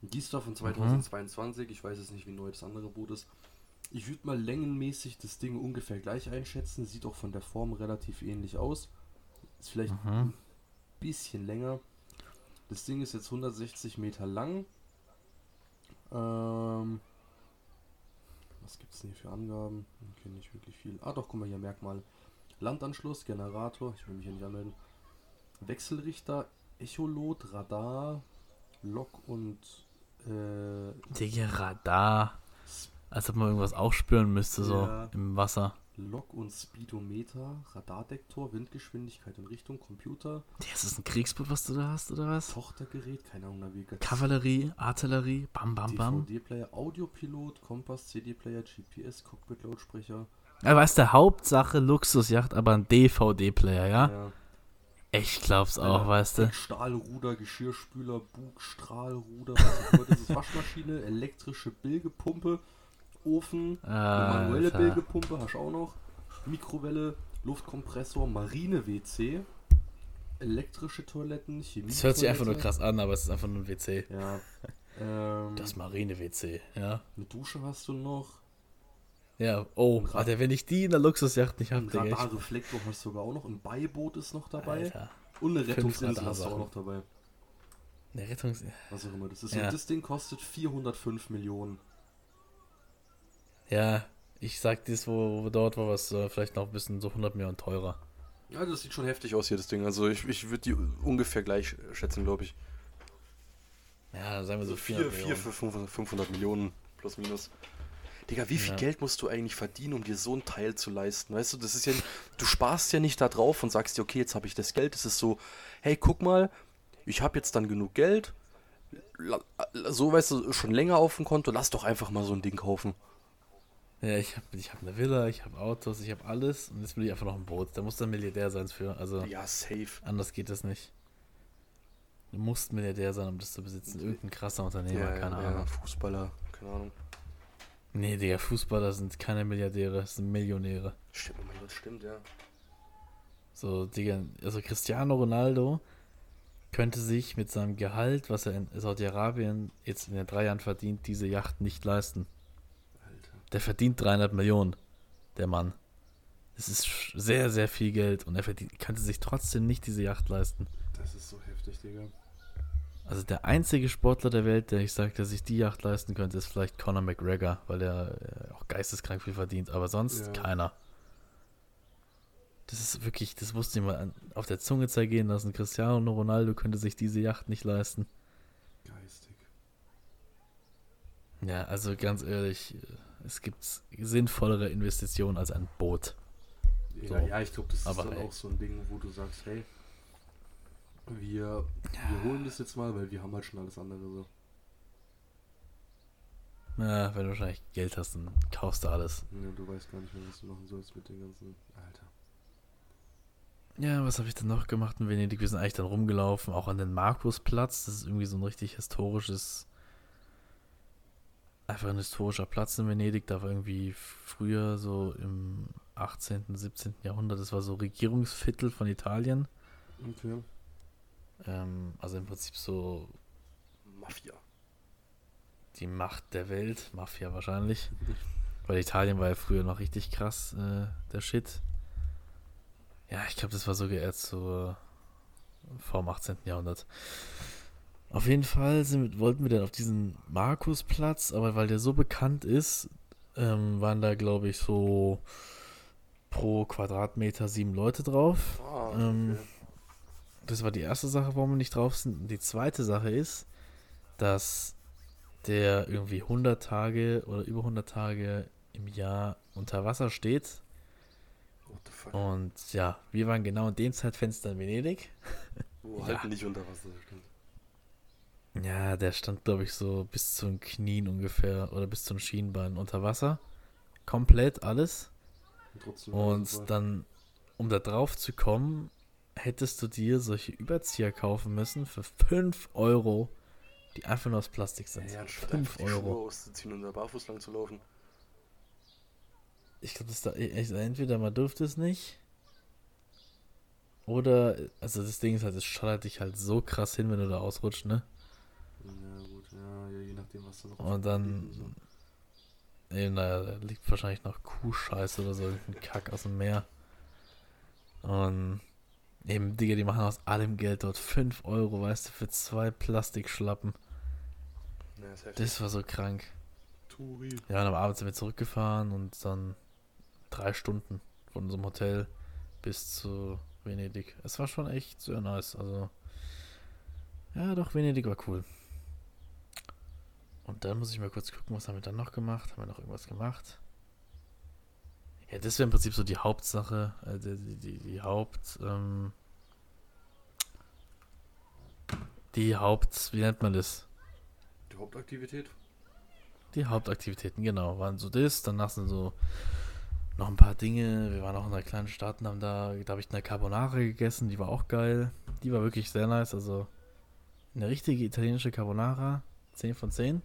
Die ist da von 2022. Ich weiß jetzt nicht, wie neu das andere Boot ist. Ich würde mal längenmäßig das Ding ungefähr gleich einschätzen. Sieht auch von der Form relativ ähnlich aus. Ist vielleicht Mhm. ein bisschen länger. Das Ding ist jetzt 160 Meter lang. Ähm, was gibt es denn hier für Angaben? Okay, nicht wirklich viel. Ah, doch, guck mal hier, Merkmal. Landanschluss, Generator, ich will mich hier nicht anmelden. Wechselrichter, Echolot, Radar, Lok und äh, Digga, Radar. Als ob man irgendwas aufspüren müsste, so Ja. im Wasser. Lok- und Speedometer, Radardektor, Windgeschwindigkeit und Richtung, Computer, Das ist ein Kriegsboot, was du da hast, oder was? Tochtergerät, keine Ahnung, Navigation, Kavallerie, Artillerie, bam, bam, bam. DVD-Player, Audiopilot, Kompass, CD-Player, GPS, Cockpit-Lautsprecher. Ja, weißt du, Hauptsache Luxusjacht, aber ein DVD-Player, ja? Ja. Ich glaub's auch, Ja. weißt du. Stahlruder, Geschirrspüler, Bug, Strahlruder, was auch immer das ist, Waschmaschine, [laughs] elektrische Bilgepumpe, Ofen, eine manuelle. Bilgepumpe hast du auch noch, Mikrowelle, Luftkompressor, Marine-WC, elektrische Toiletten, Chemie. Das hört sich einfach nur krass an, aber es ist einfach nur ein WC. Ja. [laughs] Ähm, Das Marine-WC, ja. eine Dusche hast du noch, Ja, oh, Ein Alter, wenn ich die in der Luxusjacht nicht hab, ein Digga. ich- Radarreflektor hast du sogar auch noch, ein Beiboot ist noch dabei Alter. und eine Rettungsinsel hast du auch noch dabei. Eine Rettungs... Was auch immer das ist. Ja. Und das Ding kostet 405 Millionen. Ja, ich sag dies, wo, wo dort war was, äh, vielleicht noch ein bisschen so 100 Millionen teurer. Ja, das sieht schon heftig aus hier, das Ding. Also ich, ich würde die ungefähr gleich schätzen, glaube ich. Ja, sagen wir so Also 4, 400 4 Millionen. für 500, 500 Millionen plus minus. Digga, wie viel Ja. Geld musst du eigentlich verdienen, um dir so ein Teil zu leisten? Weißt du, das ist ja, du sparst ja nicht da drauf und sagst dir, okay, jetzt habe ich das Geld. Es ist so, hey, guck mal, ich habe jetzt dann genug Geld. So, weißt du, schon länger auf dem Konto, lass doch einfach mal so ein Ding kaufen. Ja, ich habe ich hab eine Villa, ich habe Autos, ich habe alles und jetzt will ich einfach noch ein Boot. Da muss ein Milliardär sein für, also Ja, safe. anders geht das nicht. Du musst Milliardär sein, um das zu besitzen. Irgendein krasser Unternehmer, keine Ahnung. Fußballer, keine Ahnung. Nee, Digga, Fußballer sind keine Milliardäre, das sind Millionäre. Stimmt, oh mein Gott, stimmt, ja. So, Digga, also Cristiano Ronaldo könnte sich mit seinem Gehalt, was er in Saudi-Arabien jetzt in den drei Jahren verdient, diese Yacht nicht leisten. Der verdient 300 Millionen, der Mann. Das ist sehr, sehr viel Geld und er verdient, könnte sich trotzdem nicht diese Yacht leisten. Das ist so heftig, Digga. Also der einzige Sportler der Welt, der ich sage, der sich die Yacht leisten könnte, ist vielleicht Conor McGregor, weil er äh, auch geisteskrank viel verdient, aber sonst Ja. keiner. Das ist wirklich, das musste ich mal auf der Zunge zergehen lassen. Cristiano Ronaldo könnte sich diese Yacht nicht leisten. Geistig. Ja, also ganz ehrlich, äh, es gibt sinnvollere Investitionen als ein Boot. Ja, So. ja ich glaube, das ist Aber dann ey. auch so ein Ding, wo du sagst, hey, wir, wir holen das jetzt mal, weil wir haben halt schon alles andere so. Ja, wenn du wahrscheinlich Geld hast, dann kaufst du alles. Ja, du weißt gar nicht mehr, was du machen sollst mit den ganzen. Alter. Ja, was habe ich denn noch gemacht in Venedig? Wir sind eigentlich dann rumgelaufen, auch an den Markusplatz. Das ist irgendwie so ein richtig historisches, einfach ein historischer Platz in Venedig. Da war irgendwie früher so im 18., 17. Jahrhundert, das war so Regierungsviertel von Italien. Okay. Ähm, also im Prinzip so Mafia. die Macht der Welt, Mafia wahrscheinlich. Weil Italien war ja früher noch richtig krass, äh, der Shit. Ja, ich glaube, das war sogar erst so vor dem 18. Jahrhundert. Auf jeden Fall sind, wollten wir dann auf diesen Markusplatz, aber weil der so bekannt ist, ähm, waren da, glaube ich, so pro Quadratmeter sieben Leute drauf. Ähm, okay. Das war die erste Sache, warum wir nicht drauf sind. Und die zweite Sache ist, dass der irgendwie 100 Tage oder über 100 Tage im Jahr unter Wasser steht. Und ja, wir waren genau in dem Zeitfenster in Venedig. Wo ja. halt nicht unter Wasser stimmt. Ja, der stand, glaube ich, so bis zu den Knien ungefähr oder bis zum Schienbein unter Wasser. Komplett alles. Und Und dann, um da drauf zu kommen, hättest du dir solche Überzieher kaufen müssen für 5 Euro, die einfach nur aus Plastik sind. Ja, anstatt 5 einfach die Schuhe Euro. auszuziehen und da barfuß lang zu laufen. Ich glaube, das da echt, entweder man dürfte es nicht. Oder, also das Ding ist halt, es schallert dich halt so krass hin, wenn du da ausrutscht, ne? Ja, gut, ja, ja, je nachdem, was da noch Und dann, so. naja, da liegt wahrscheinlich noch Kuhscheiße oder so, irgendein Kack aus dem Meer. Und eben, Digga, die machen aus allem Geld dort 5 Euro, weißt du, für zwei Plastikschlappen. Ja, heftig. Das war so krank. Turi. Ja, und am Abend sind wir zurückgefahren und dann drei Stunden von unserem Hotel bis zu Venedig. Es war schon echt sehr nice. Also, ja, doch, Venedig war cool. Und dann muss ich mal kurz gucken, was haben wir dann noch gemacht? Haben wir noch irgendwas gemacht? Ja, das wäre im Prinzip so die Hauptsache, äh, die, die, die Haupt, ähm, die Haupt, wie nennt man das? Die Hauptaktivität? Die Hauptaktivitäten, genau, waren so das, danach sind so noch ein paar Dinge, wir waren auch in einer kleinen Stadt und haben da, da habe ich eine Carbonara gegessen, die war auch geil, die war wirklich sehr nice, also eine richtige italienische Carbonara, 10 von 10,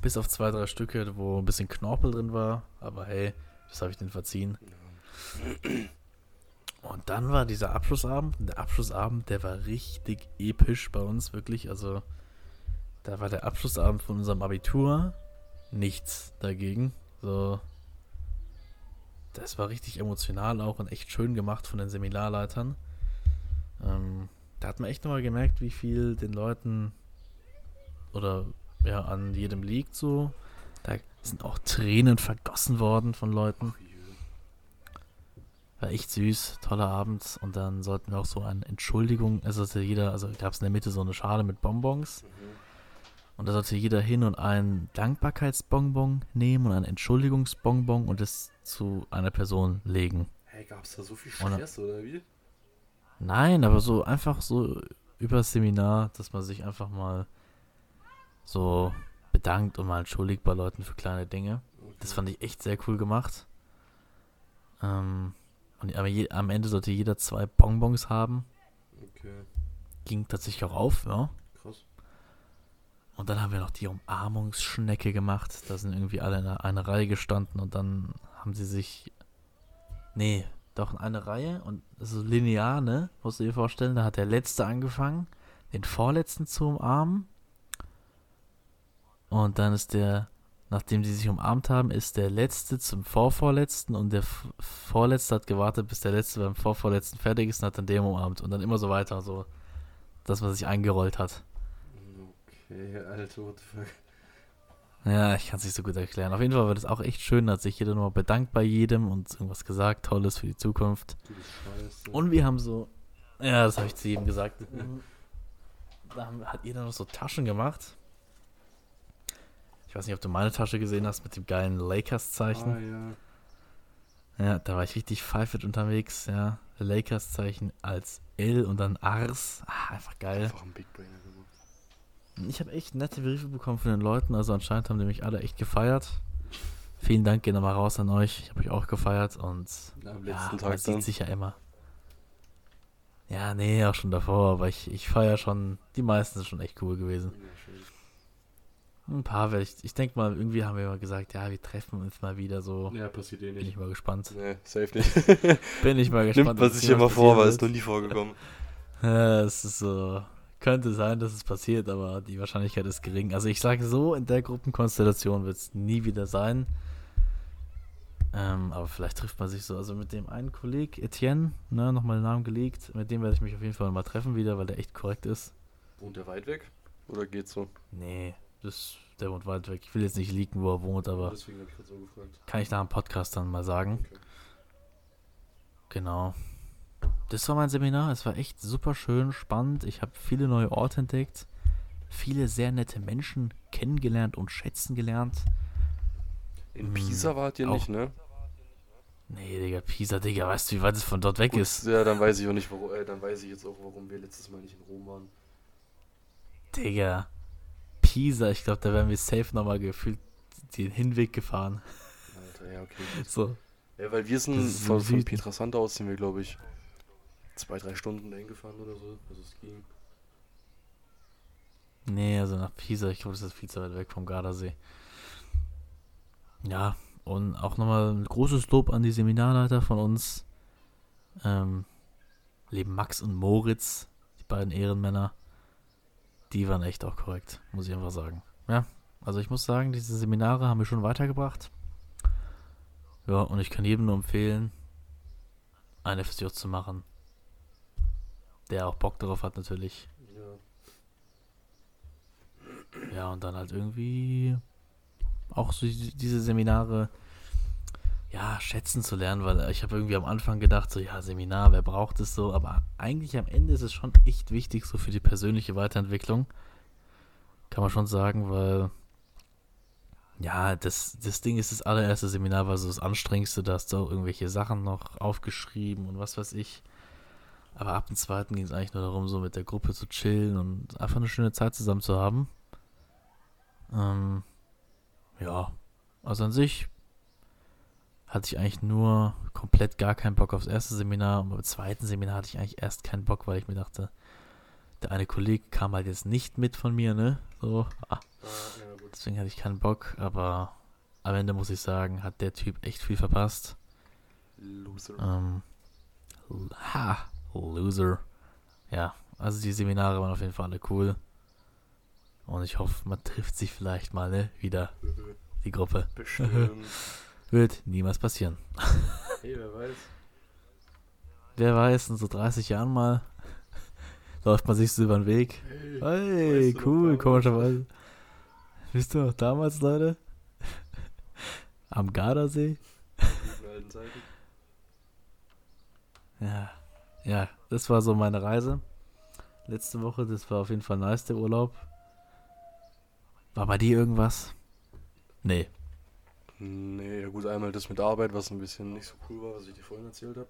bis auf zwei, drei Stücke, wo ein bisschen Knorpel drin war, aber hey, das habe ich denen verziehen. Und dann war dieser Abschlussabend. Der Abschlussabend, der war richtig episch bei uns, wirklich. Also, da war der Abschlussabend von unserem Abitur nichts dagegen. So, das war richtig emotional auch und echt schön gemacht von den Seminarleitern. Ähm, da hat man echt nochmal gemerkt, wie viel den Leuten oder ja, an jedem liegt so. Da sind auch Tränen vergossen worden von Leuten. War echt süß, toller Abend. Und dann sollten wir auch so eine Entschuldigung, also jeder, also gab es in der Mitte so eine Schale mit Bonbons. Mhm. Und da sollte jeder hin und einen Dankbarkeitsbonbon nehmen und einen Entschuldigungsbonbon und es zu einer Person legen. Hey, gab's da so viel Stress oder wie? Nein, aber so einfach so übers Seminar, dass man sich einfach mal so bedankt und mal entschuldigt bei Leuten für kleine Dinge. Das fand ich echt sehr cool gemacht. Ähm, und aber je, am Ende sollte jeder zwei Bonbons haben. Okay, Ging tatsächlich auch auf, ja. krass. Und dann haben wir noch die Umarmungsschnecke gemacht. Da sind irgendwie alle in einer, einer Reihe gestanden und dann haben sie sich. Nee, doch in eine Reihe und so linear, ne? Musst du dir vorstellen, da hat der Letzte angefangen, den Vorletzten zu umarmen. Und dann ist der, nachdem die sich umarmt haben, ist der Letzte zum Vorvorletzten und der Vorletzte hat gewartet, bis der Letzte beim Vorvorletzten fertig ist und hat dann den umarmt und dann immer so weiter, so, dass man sich eingerollt hat. Okay, Alter, what the fuck. Ja, ich kann es nicht so gut erklären. Auf jeden Fall war das auch echt schön, hat sich jeder nochmal bedankt bei jedem und irgendwas gesagt, Tolles für die Zukunft. Und wir haben so, ja, das habe ich zu jedem gesagt. Da haben, hat jeder noch so Taschen gemacht. Ich weiß nicht, ob du meine Tasche gesehen hast mit dem geilen Lakers-Zeichen. Ah, ja. Ja, da war ich richtig pfeifert unterwegs, ja. Lakers-Zeichen als L und dann Ars. Ah, einfach geil. Einfach ein Big Brainer gemacht. Ich habe echt nette Briefe bekommen von den Leuten, also anscheinend haben die mich alle echt gefeiert. Vielen Dank, gehen nochmal raus an euch. Ich habe euch auch gefeiert und am ja, letzten man Tag sieht sich ja immer. Ja, nee, auch schon davor, aber ich, ich feiere schon, die meisten sind schon echt cool gewesen. Ja. Ein paar werde ich, ich denke mal, irgendwie haben wir mal gesagt, ja, wir treffen uns mal wieder so. Ja, passiert eh Bin ich nicht. mal gespannt. Nee, safe nicht. [laughs] Bin ich mal gespannt. Nimmt man sich immer vor, weil es noch nie vorgekommen. [laughs] Ja, es ist so. Könnte sein, dass es passiert, aber die Wahrscheinlichkeit ist gering. Also ich sage so, in der Gruppenkonstellation wird es nie wieder sein. Ähm, aber vielleicht trifft man sich so. Also mit dem einen Kolleg, Etienne, ne, nochmal den Namen gelegt. Mit dem werde ich mich auf jeden Fall mal treffen wieder, weil der echt korrekt ist. Wohnt der weit weg? Oder geht's so? Nee, das, der wohnt weit weg. Ich will jetzt nicht leaken, wo er wohnt, aber ich so gefragt. kann ich nach dem Podcast dann mal sagen. Okay. Genau. Das war mein Seminar. Es war echt super schön, spannend. Ich habe viele neue Orte entdeckt, viele sehr nette Menschen kennengelernt und schätzen gelernt. In Hm, Pisa wart ihr nicht, ne? Nee, Digga, Pisa, Digga, weißt du, wie weit es von dort weg Gut, ist? Ja, dann weiß ich auch nicht, warum. Äh, dann weiß ich jetzt auch, warum wir letztes Mal nicht in Rom waren. Digga, Pisa, ich glaube, da wären wir safe nochmal gefühlt den Hinweg gefahren. Alter, ja, okay. gut. So, Ja, weil wir sind so Süden. Pietrasanta aus sind wir, glaube ich, zwei, drei Stunden dahin gefahren oder so. Also es ging. nee, also nach Pisa, ich glaube, das ist viel zu weit weg vom Gardasee. Ja, und auch nochmal ein großes Lob an die Seminarleiter von uns. Ähm, leben Max und Moritz, die beiden Ehrenmänner. Die waren echt auch korrekt, muss ich einfach sagen. Ja, also ich muss sagen, diese Seminare haben mich schon weitergebracht. Ja, und ich kann jedem nur empfehlen, eine FSJ zu machen. Der auch Bock darauf hat natürlich. Ja. Ja, und dann halt irgendwie auch so die- diese Seminare ja, schätzen zu lernen, weil ich habe irgendwie am Anfang gedacht, so ja, Seminar, wer braucht es so, aber eigentlich am Ende ist es schon echt wichtig, so für die persönliche Weiterentwicklung. Kann man schon sagen, weil Ja, das, das Ding ist das allererste Seminar, war so das anstrengendste. Da hast du auch irgendwelche Sachen noch aufgeschrieben und was weiß ich. Aber ab dem zweiten ging es eigentlich nur darum, so mit der Gruppe zu chillen und einfach eine schöne Zeit zusammen zu haben. Ähm, ja, also an sich hatte ich eigentlich nur komplett gar keinen Bock aufs erste Seminar. Und beim zweiten Seminar hatte ich eigentlich erst keinen Bock, weil ich mir dachte, der eine Kollege kam halt jetzt nicht mit von mir, ne? So, ah, deswegen hatte ich keinen Bock, aber am Ende muss ich sagen, hat der Typ echt viel verpasst. Loser. Ähm, ha, Loser. Ja, also die Seminare waren auf jeden Fall alle cool. Und ich hoffe, man trifft sich vielleicht mal ne, wieder, [laughs] die Gruppe. Bestimmt. [laughs] Wird niemals passieren. hey, wer weiß. Wer weiß, in so 30 Jahren mal läuft man sich so über den Weg. Hey, Hey, du cool, komischerweise. Wisst ihr noch damals, Leute? Am Gardasee? Ja, ja, das war so meine Reise. Letzte Woche, das war auf jeden Fall nice, der Urlaub. War bei dir irgendwas? Nee. Nee, ja gut, einmal das mit der Arbeit, was ein bisschen nicht so cool war, was ich dir vorhin erzählt habe.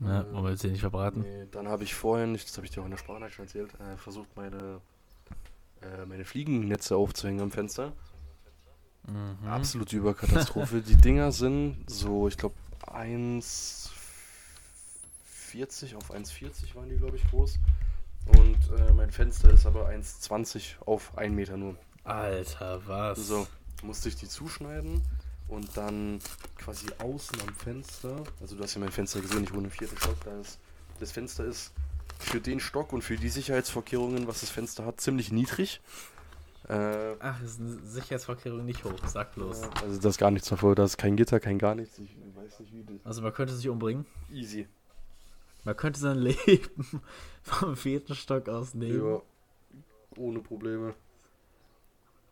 Ja, Äh, wollen wir jetzt hier nicht verbraten? Nee, dann habe ich vorhin, das habe ich dir auch in der Sprachnachricht schon erzählt, äh, versucht meine, äh, meine Fliegennetze aufzuhängen am Fenster. Mhm. Absolute Überkatastrophe. [laughs] Die Dinger sind so, ich glaube, 1,40 auf 1,40 waren die, glaube ich, groß. Und äh, mein Fenster ist aber 1,20 auf 1 Meter nur. Alter, was? So, musste ich die zuschneiden und dann quasi außen am Fenster, also du hast ja mein Fenster gesehen, ich wohne im vierten Stock, da ist, das Fenster ist für den Stock und für die Sicherheitsvorkehrungen, was das Fenster hat, ziemlich niedrig. Äh, Ach, ist eine Sicherheitsvorkehrung nicht hoch, sag bloß. ja, also da ist gar nichts davor, da ist kein Gitter, kein gar nichts, ich weiß nicht wie das. Also man könnte sich umbringen. Easy. Man könnte sein [laughs] Leben vom vierten Stock aus nehmen. Ja, ohne Probleme.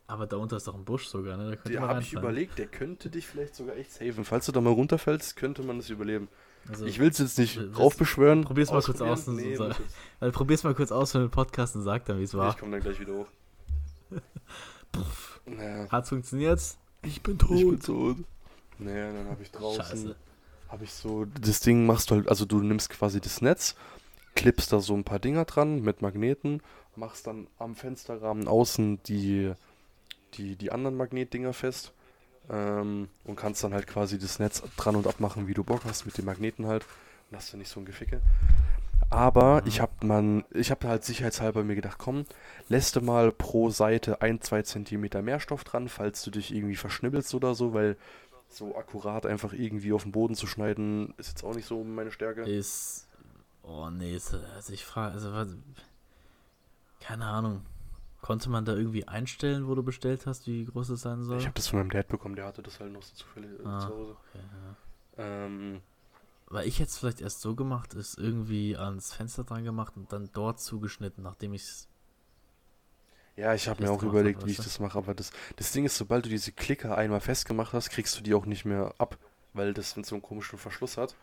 Aber da unter ist doch ein Busch sogar, ne? Da könnte habe ich überlegt, der könnte dich vielleicht sogar echt saven. Falls du da mal runterfällst, könnte man es überleben. Also, Ich will es jetzt nicht willst- raufbeschwören. probier's mal kurz aus so Nee, jetzt- also probier's mal kurz aus für den Podcast und sag dann, wie es war. Ich komme dann gleich wieder hoch. [laughs] naja, Hat's funktioniert? Ich bin ich bin tot. Naja, dann habe ich draußen, habe ich so, das Ding machst du halt, also du nimmst quasi das Netz, klippst da so ein paar Dinger dran mit Magneten, machst dann am Fensterrahmen außen die, die, die anderen Magnetdinger fest ähm, und kannst dann halt quasi das Netz dran und abmachen, wie du Bock hast, mit den Magneten halt. Und hast du nicht so ein Geficke. Aber Mhm. ich habe man, ich habe halt sicherheitshalber mir gedacht, komm, lässt du mal pro Seite ein, zwei Zentimeter mehr Stoff dran, falls du dich irgendwie verschnibbelst oder so, weil so akkurat einfach irgendwie auf den Boden zu schneiden, ist jetzt auch nicht so meine Stärke. Ist. Oh nee, also ich frage, also was, keine Ahnung. Konnte man da irgendwie einstellen, wo du bestellt hast, wie groß es sein soll? Ich habe das von meinem Dad bekommen, der hatte das halt noch so zufällig äh, Ah. zu Hause. Okay, ja. Ähm, Weil ich jetzt vielleicht erst so gemacht, ist irgendwie ans Fenster dran gemacht und dann dort zugeschnitten, nachdem ich es. ja, ich habe mir auch überlegt, wie ich das mache, aber das, das Ding ist, sobald du diese Klicker einmal festgemacht hast, kriegst du die auch nicht mehr ab, weil das so einen komischen Verschluss hat.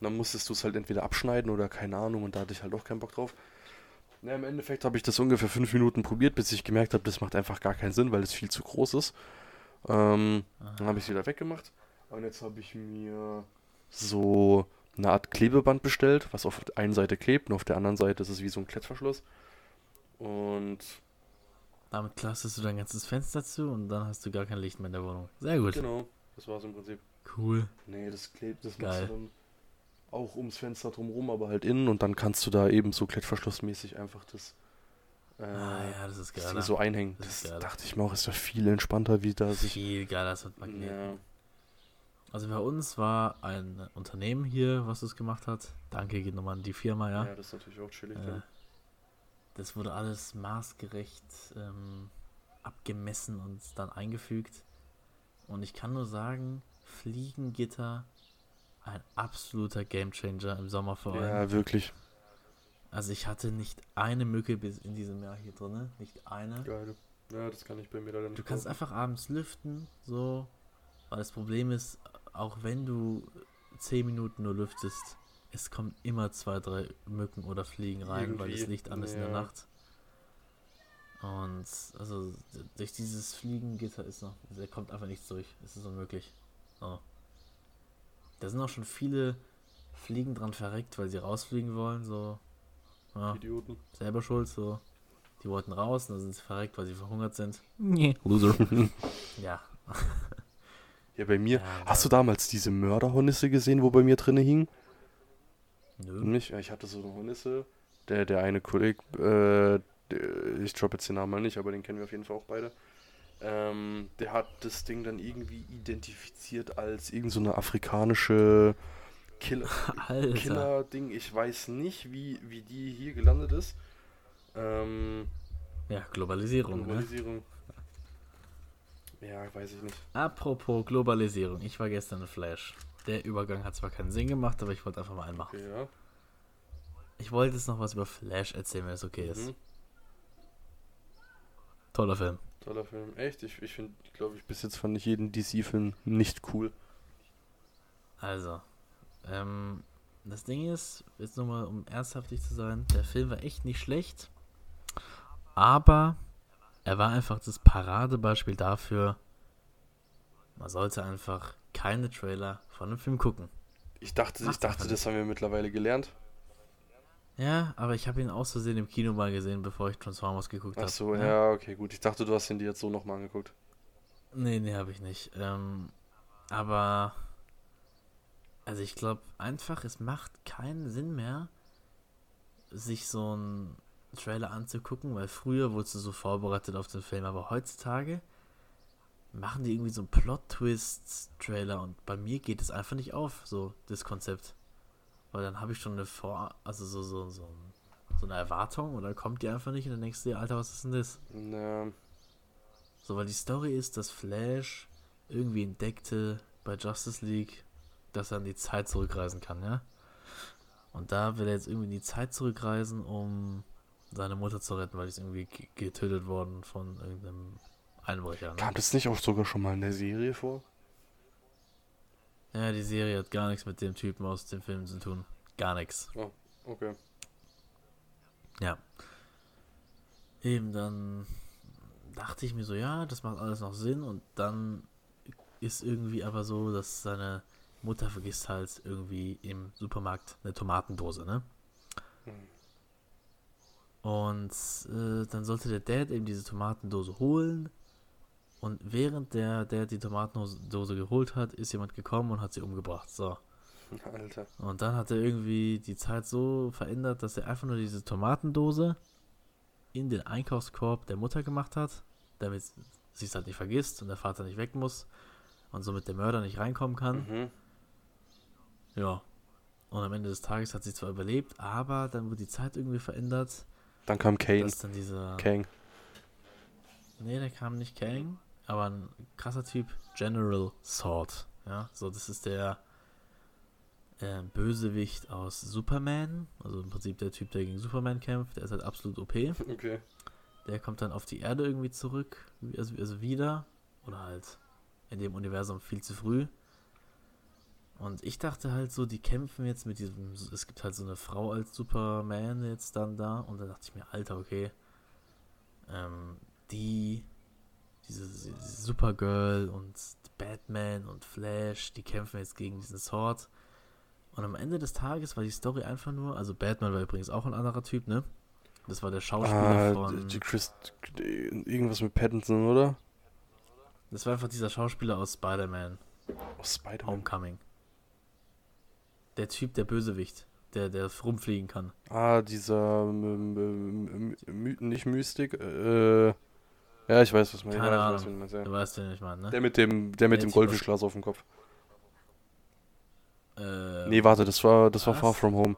Und dann musstest du es halt entweder abschneiden oder keine Ahnung und da hatte ich halt auch keinen Bock drauf. Na, im Endeffekt habe ich das ungefähr fünf Minuten probiert, bis ich gemerkt habe, das macht einfach gar keinen Sinn, weil es viel zu groß ist. Ähm, dann habe ich es wieder weggemacht. Und jetzt habe ich mir so eine Art Klebeband bestellt, was auf der einen Seite klebt und auf der anderen Seite ist es wie so ein Klettverschluss. Und Damit klastest du dein ganzes Fenster zu und dann hast du gar kein Licht mehr in der Wohnung. Sehr gut. genau, das war es im Prinzip. Cool. Nee, das klebt, das Geil. machst du dann auch ums Fenster drumherum, aber halt innen und dann kannst du da eben so klettverschlussmäßig einfach das, äh, ah ja, das ist geil. So einhängen. Das Das, dachte ich mir auch, ist ja viel entspannter, wie da sich. Viel geiler als mit Magneten. Ja, Also bei uns war ein Unternehmen hier, was das gemacht hat. Danke geht nochmal an die Firma, ja. ja, das ist natürlich auch chillig. Äh, das wurde alles maßgerecht ähm, abgemessen und dann eingefügt. Und ich kann nur sagen, Fliegengitter ein absoluter Gamechanger im Sommer vor allem. Ja, wirklich. Also ich hatte nicht eine Mücke bis in diesem Jahr hier drin, nicht eine. Geil. Ja, das kann ich bei mir leider nicht Du kannst kaufen. einfach abends lüften, so. Weil das Problem ist, auch wenn du 10 Minuten nur lüftest, es kommen immer zwei, drei Mücken oder Fliegen rein, weil das Irgendwie, Licht an ist in der ja. Nacht. Und also durch dieses Fliegengitter ist noch, der kommt einfach nichts durch. Es ist unmöglich. So. Da sind auch schon viele Fliegen dran verreckt, weil sie rausfliegen wollen. So, ja, Idioten. selber schuld. So, die wollten raus und dann sind sie verreckt, weil sie verhungert sind. Nee, Loser. [laughs] ja. Ja, bei mir. Ja, Hast du damals diese Mörderhornisse gesehen, wo bei mir drinne hing? Nö. Nicht? Ich hatte so eine Hornisse. Der, der eine Kollege, äh, ich droppe jetzt den Namen mal nicht, aber den kennen wir auf jeden Fall auch beide. Ähm, der hat das Ding dann irgendwie identifiziert als irgend so eine afrikanische Killer. [laughs] Killer-Ding. Ich weiß nicht, wie, wie die hier gelandet ist. Ähm, Ja, Globalisierung. Ne? Globalisierung. Ja, weiß ich nicht. Apropos Globalisierung. Ich war gestern in Flash. Der Übergang hat zwar keinen Sinn gemacht, aber ich wollte einfach mal einen machen. Okay, ja. Ich wollte jetzt noch was über Flash erzählen, wenn es okay ist. Mhm. Toller Film. Toller Film. Echt? Ich, ich finde, glaube ich, bis jetzt fand ich jeden DC-Film nicht cool. Also, ähm, das Ding ist, jetzt nochmal, um ernsthaftig zu sein, der Film war echt nicht schlecht, aber er war einfach das Paradebeispiel dafür, man sollte einfach keine Trailer von einem Film gucken. Ich dachte, ich dachte, das haben wir mittlerweile gelernt. Ja, aber ich habe ihn aus Versehen im Kino mal gesehen, bevor ich Transformers geguckt habe. Ach so, ja, okay, gut. Ich dachte, du hast ihn dir jetzt so nochmal angeguckt. Nee, nee, habe ich nicht. Ähm, aber, also ich glaube einfach, es macht keinen Sinn mehr, sich so einen Trailer anzugucken, weil früher wurdest du so vorbereitet auf den Film, aber heutzutage machen die irgendwie so einen Plot-Twist-Trailer und bei mir geht es einfach nicht auf, so das Konzept. Weil dann habe ich schon eine Vor-, also so, so, so, so eine Erwartung und dann kommt die einfach nicht und dann denkst du dir, Alter, was ist denn das? Na, So, weil die Story ist, dass Flash irgendwie entdeckte bei Justice League, dass er in die Zeit zurückreisen kann, ja? Und da will er jetzt irgendwie in die Zeit zurückreisen, um seine Mutter zu retten, weil die ist irgendwie ge- getötet worden von irgendeinem Einbrecher. Ne? kam das nicht auch sogar schon mal in der Serie vor? Ja, die Serie hat gar nichts mit dem Typen aus dem Film zu tun. Gar nichts. Okay. Ja. Eben dann dachte ich mir so, ja, das macht alles noch Sinn und dann ist irgendwie aber so, dass seine Mutter vergisst halt irgendwie im Supermarkt eine Tomatendose, ne? Und äh, dann sollte der Dad eben diese Tomatendose holen und während der Dad die Tomatendose geholt hat, ist jemand gekommen und hat sie umgebracht. So. [laughs] Alter. Und dann hat er irgendwie die Zeit so verändert, dass er einfach nur diese Tomatendose in den Einkaufskorb der Mutter gemacht hat, damit sie es halt nicht vergisst und der Vater nicht weg muss und somit der Mörder nicht reinkommen kann. Mhm. Ja. Und am Ende des Tages hat sie zwar überlebt, aber dann wurde die Zeit irgendwie verändert, Dann kam Kane. dass dann dieser. Kang. Nee, der kam nicht Kang, aber ein krasser Typ, General Sword. Ja, so, das ist der äh, Bösewicht aus Superman. Also im Prinzip der Typ, der gegen Superman kämpft. Der ist halt absolut OP. Okay. Der kommt dann auf die Erde irgendwie zurück, also, also wieder. Oder halt in dem Universum viel zu früh. Und ich dachte halt so, die kämpfen jetzt mit diesem. Es gibt halt so eine Frau als Superman jetzt dann da. Und da dachte ich mir, Alter, okay. Ähm, die. Diese, diese Supergirl und Batman und Flash, die kämpfen jetzt gegen diesen Sword. Und am Ende des Tages war die Story einfach nur. Also Batman war übrigens auch ein anderer Typ, ne? Das war der Schauspieler Ah, von. die Chris, irgendwas mit Pattinson, oder? Das war einfach dieser Schauspieler aus Spider-Man Oh, Spider-Man. Homecoming. Der Typ, der Bösewicht, der, der rumfliegen kann. Ah, dieser, ähm, ähm, My nicht Mystik, äh, ja, ich weiß, was man, Keine weiß, Ahnung. wen du meinst, ja. Du weißt, den ich meine, ne? Der mit dem, der mit Der dem Goldfischglas auf dem Kopf. Äh, Nee, warte, das war, das war was? Far From Home.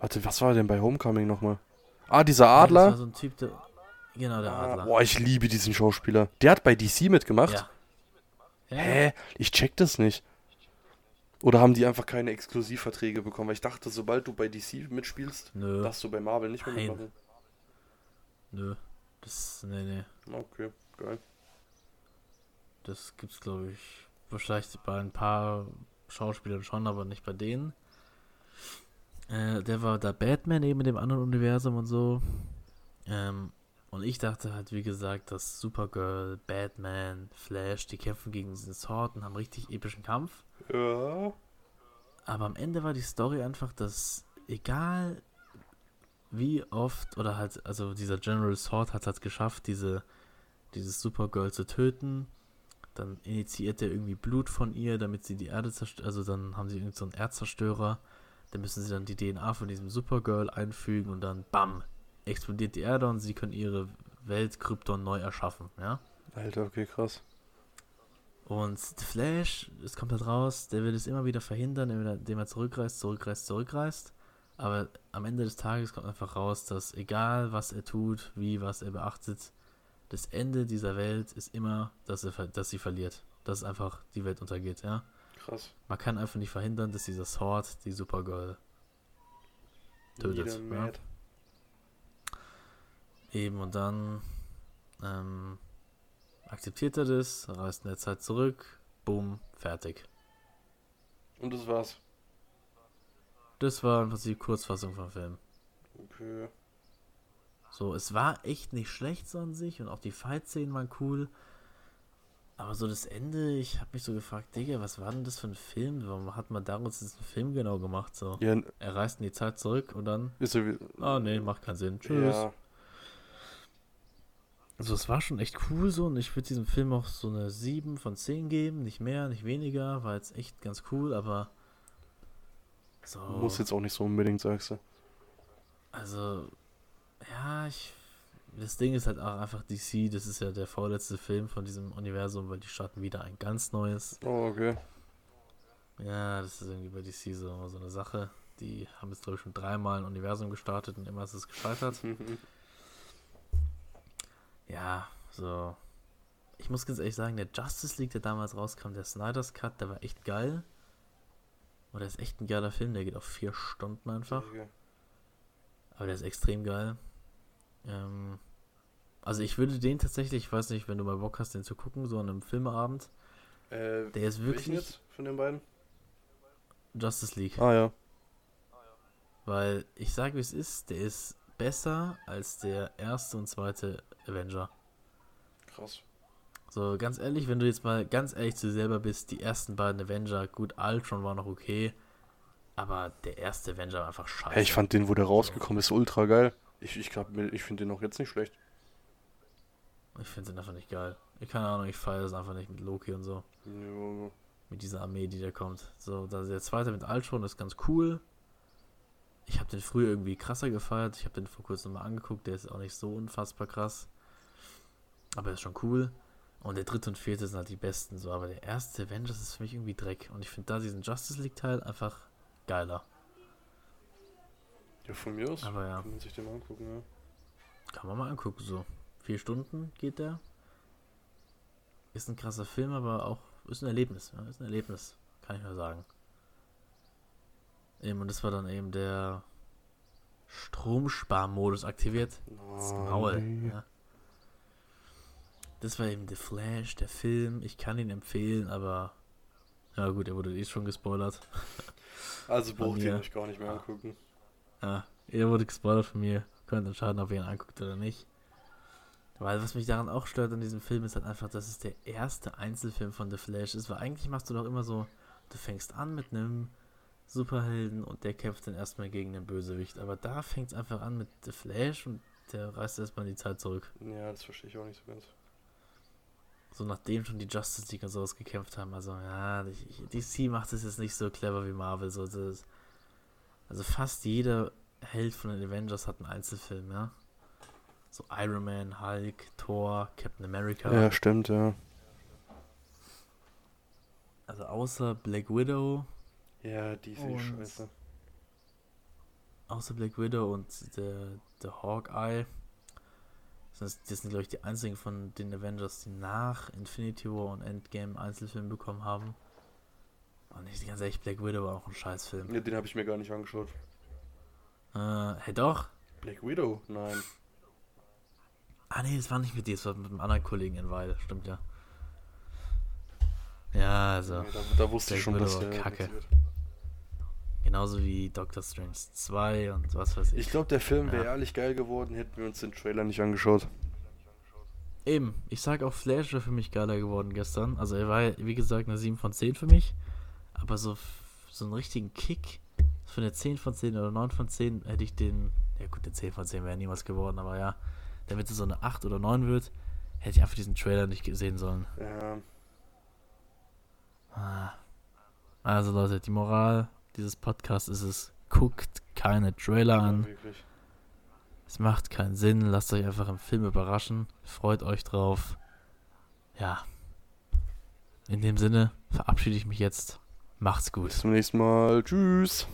Warte, was war denn bei Homecoming nochmal? Ah, dieser ja, Das war Adler. so ein Typ, der. Genau, der Ah, Adler. boah, ich liebe diesen Schauspieler. Der hat bei DC mitgemacht. Ja. Ja, Hä? Ich check das nicht. Oder haben die einfach keine Exklusivverträge bekommen? Weil ich dachte, sobald du bei DC mitspielst, Nö, darfst du bei Marvel nicht mehr Nein. mitmachen. nö. Das, nee, nee. Okay, geil. Das gibt's, glaube ich, wahrscheinlich bei ein paar Schauspielern schon, aber nicht bei denen. Äh, der war da Batman eben in dem anderen Universum und so. Ähm, Und ich dachte halt, wie gesagt, dass Supergirl, Batman, Flash, die kämpfen gegen diesen Sword und haben richtig epischen Kampf. Ja. Aber am Ende war die Story einfach, dass egal wie oft oder halt, also dieser General Sword hat es halt geschafft, diese, dieses Supergirl zu töten. Dann initiiert er irgendwie Blut von ihr, damit sie die Erde zerstört. Also dann haben sie irgend so einen Erdzerstörer. Dann müssen sie dann die DNA von diesem Supergirl einfügen und dann BAM! explodiert die Erde und sie können ihre Welt Krypton neu erschaffen, ja. Alter, okay, krass. Und Flash, es kommt halt raus, der will es immer wieder verhindern, indem er zurückreist, zurückreist, zurückreist. Aber am Ende des Tages kommt einfach raus, dass egal was er tut, wie was er beachtet, das Ende dieser Welt ist immer, dass, er, dass sie verliert. Dass einfach die Welt untergeht, ja. Krass. Man kann einfach nicht verhindern, dass dieser Sword die Supergirl tötet. Ja. Eben, und dann ähm, akzeptiert er das, reist in der Zeit zurück, boom, fertig. Und das war's. Das war im Prinzip Kurzfassung vom Film. Okay. So, es war echt nicht schlecht so an sich und auch die Fight-Szenen waren cool. Aber so das Ende, ich habe mich so gefragt, Digga, was war denn das für ein Film? Warum hat man daraus diesen Film genau gemacht? So, Ja, er reist in die Zeit zurück und dann, ist so wie. ah nee, macht keinen Sinn. Tschüss. Ja, Also es war schon echt cool so und ich würde diesem Film auch so eine 7 von 10 geben, nicht mehr, nicht weniger, war jetzt echt ganz cool, aber so, muss jetzt auch nicht so unbedingt, sagst du. also ja, ich das Ding ist halt auch einfach DC, das ist ja der vorletzte Film von diesem Universum, weil die starten wieder ein ganz neues. Oh, okay. Ja, das ist irgendwie bei DC so, so eine Sache. Die haben jetzt glaube ich schon dreimal ein Universum gestartet und immer ist es gescheitert. [laughs] Ja, so. Ich muss ganz ehrlich sagen, der Justice League, der damals rauskam, der Snyder's Cut, der war echt geil. Und der ist echt ein geiler Film, der geht auf vier Stunden einfach. Aber der ist extrem geil. Ähm, also ich würde den tatsächlich, ich weiß nicht, wenn du mal Bock hast, den zu gucken, so an einem Filmeabend. Äh, Der ist welchen wirklich jetzt von den beiden? Justice League. Ah, ja. Weil ich sage, wie es ist, der ist besser als der erste und zweite Avenger. Krass. So, ganz ehrlich, wenn du jetzt mal ganz ehrlich zu dir selber bist, die ersten beiden Avenger, gut, Ultron war noch okay, aber der erste Avenger war einfach scheiße. Hey, ich fand den, wo der rausgekommen ist, ultra geil. Ich, ich glaube, ich finde den auch jetzt nicht schlecht. Ich finde den einfach nicht geil. Ich keine Ahnung, ich feiere das einfach nicht mit Loki und so. Ja, Mit dieser Armee, die da kommt. So, da der zweite mit Ultron ist ganz cool. Ich habe den früher irgendwie krasser gefeiert. Ich habe den vor kurzem mal angeguckt. Der ist auch nicht so unfassbar krass. Aber er ist schon cool. Und der dritte und vierte sind halt die besten. So, aber der erste Avengers ist für mich irgendwie Dreck. Und ich finde da diesen Justice League Teil einfach geiler. ja, von mir aus Aber ja. kann man sich den mal angucken, ja. Kann man mal angucken, so. Vier Stunden geht der. Ist ein krasser Film, aber auch ist ein Erlebnis. Ja, ist ein Erlebnis, kann ich nur sagen. Eben, und das war dann eben der Stromsparmodus aktiviert. Das Oh, Maul. Ja. Das war eben The Flash, der Film. Ich kann ihn empfehlen, aber ja gut, er wurde eh schon gespoilert. [laughs] Also braucht ihr euch gar nicht mehr angucken. Ja, er wurde gespoilert von mir. Könnt entscheiden, ob ihr ihn anguckt oder nicht. Weil was mich daran auch stört an diesem Film ist halt einfach, dass es der erste Einzelfilm von The Flash ist. Weil eigentlich machst du doch immer so, du fängst an mit einem Superhelden und der kämpft dann erstmal gegen den Bösewicht. Aber da fängt es einfach an mit The Flash und der reißt erstmal die Zeit zurück. Ja, das verstehe ich auch nicht so ganz. So nachdem schon die Justice League und sowas gekämpft haben. Also ja, DC macht es jetzt nicht so clever wie Marvel. So, ist, also fast jeder Held von den Avengers hat einen Einzelfilm, ja. So Iron Man, Hulk, Thor, Captain America. Ja, stimmt, ja. Also außer Black Widow, Ja, die ich Und- scheiße. außer Black Widow und der, der Hawkeye. Das, das sind, glaube ich, die einzigen von den Avengers, die nach Infinity War und Endgame Einzelfilm bekommen haben. Und ich ganz ehrlich, Black Widow war auch ein Scheißfilm. Ja, den habe ich mir gar nicht angeschaut. Äh, hey doch. Black Widow? Nein. Ah nee, das war nicht mit dir, das war mit einem anderen Kollegen in Weil, stimmt ja. Ja, also, Nee, da, da wusste ich Black schon, dass Widow war kacke. wird. Genauso wie Doctor Strange 2 und was weiß ich. Ich glaube, der Film wäre Ja. ehrlich geil geworden, hätten wir uns den Trailer nicht angeschaut. Eben, ich sag auch Flash wäre für mich geiler geworden gestern. Also er war ja, wie gesagt, eine 7 von 10 für mich. Aber so, so einen richtigen Kick für eine 10 von 10 oder 9 von 10 hätte ich den, ja gut, der 10 von 10 wäre niemals geworden, aber ja, damit es so eine 8 oder 9 wird, hätte ich einfach diesen Trailer nicht gesehen sollen. Ja, Ah. Also Leute, die Moral dieses Podcasts ist es, guckt keine Trailer an. wirklich. Es macht keinen Sinn. Lasst euch einfach im Film überraschen. Freut euch drauf. Ja. In dem Sinne verabschiede ich mich jetzt. Macht's gut. Bis zum nächsten Mal. Tschüss.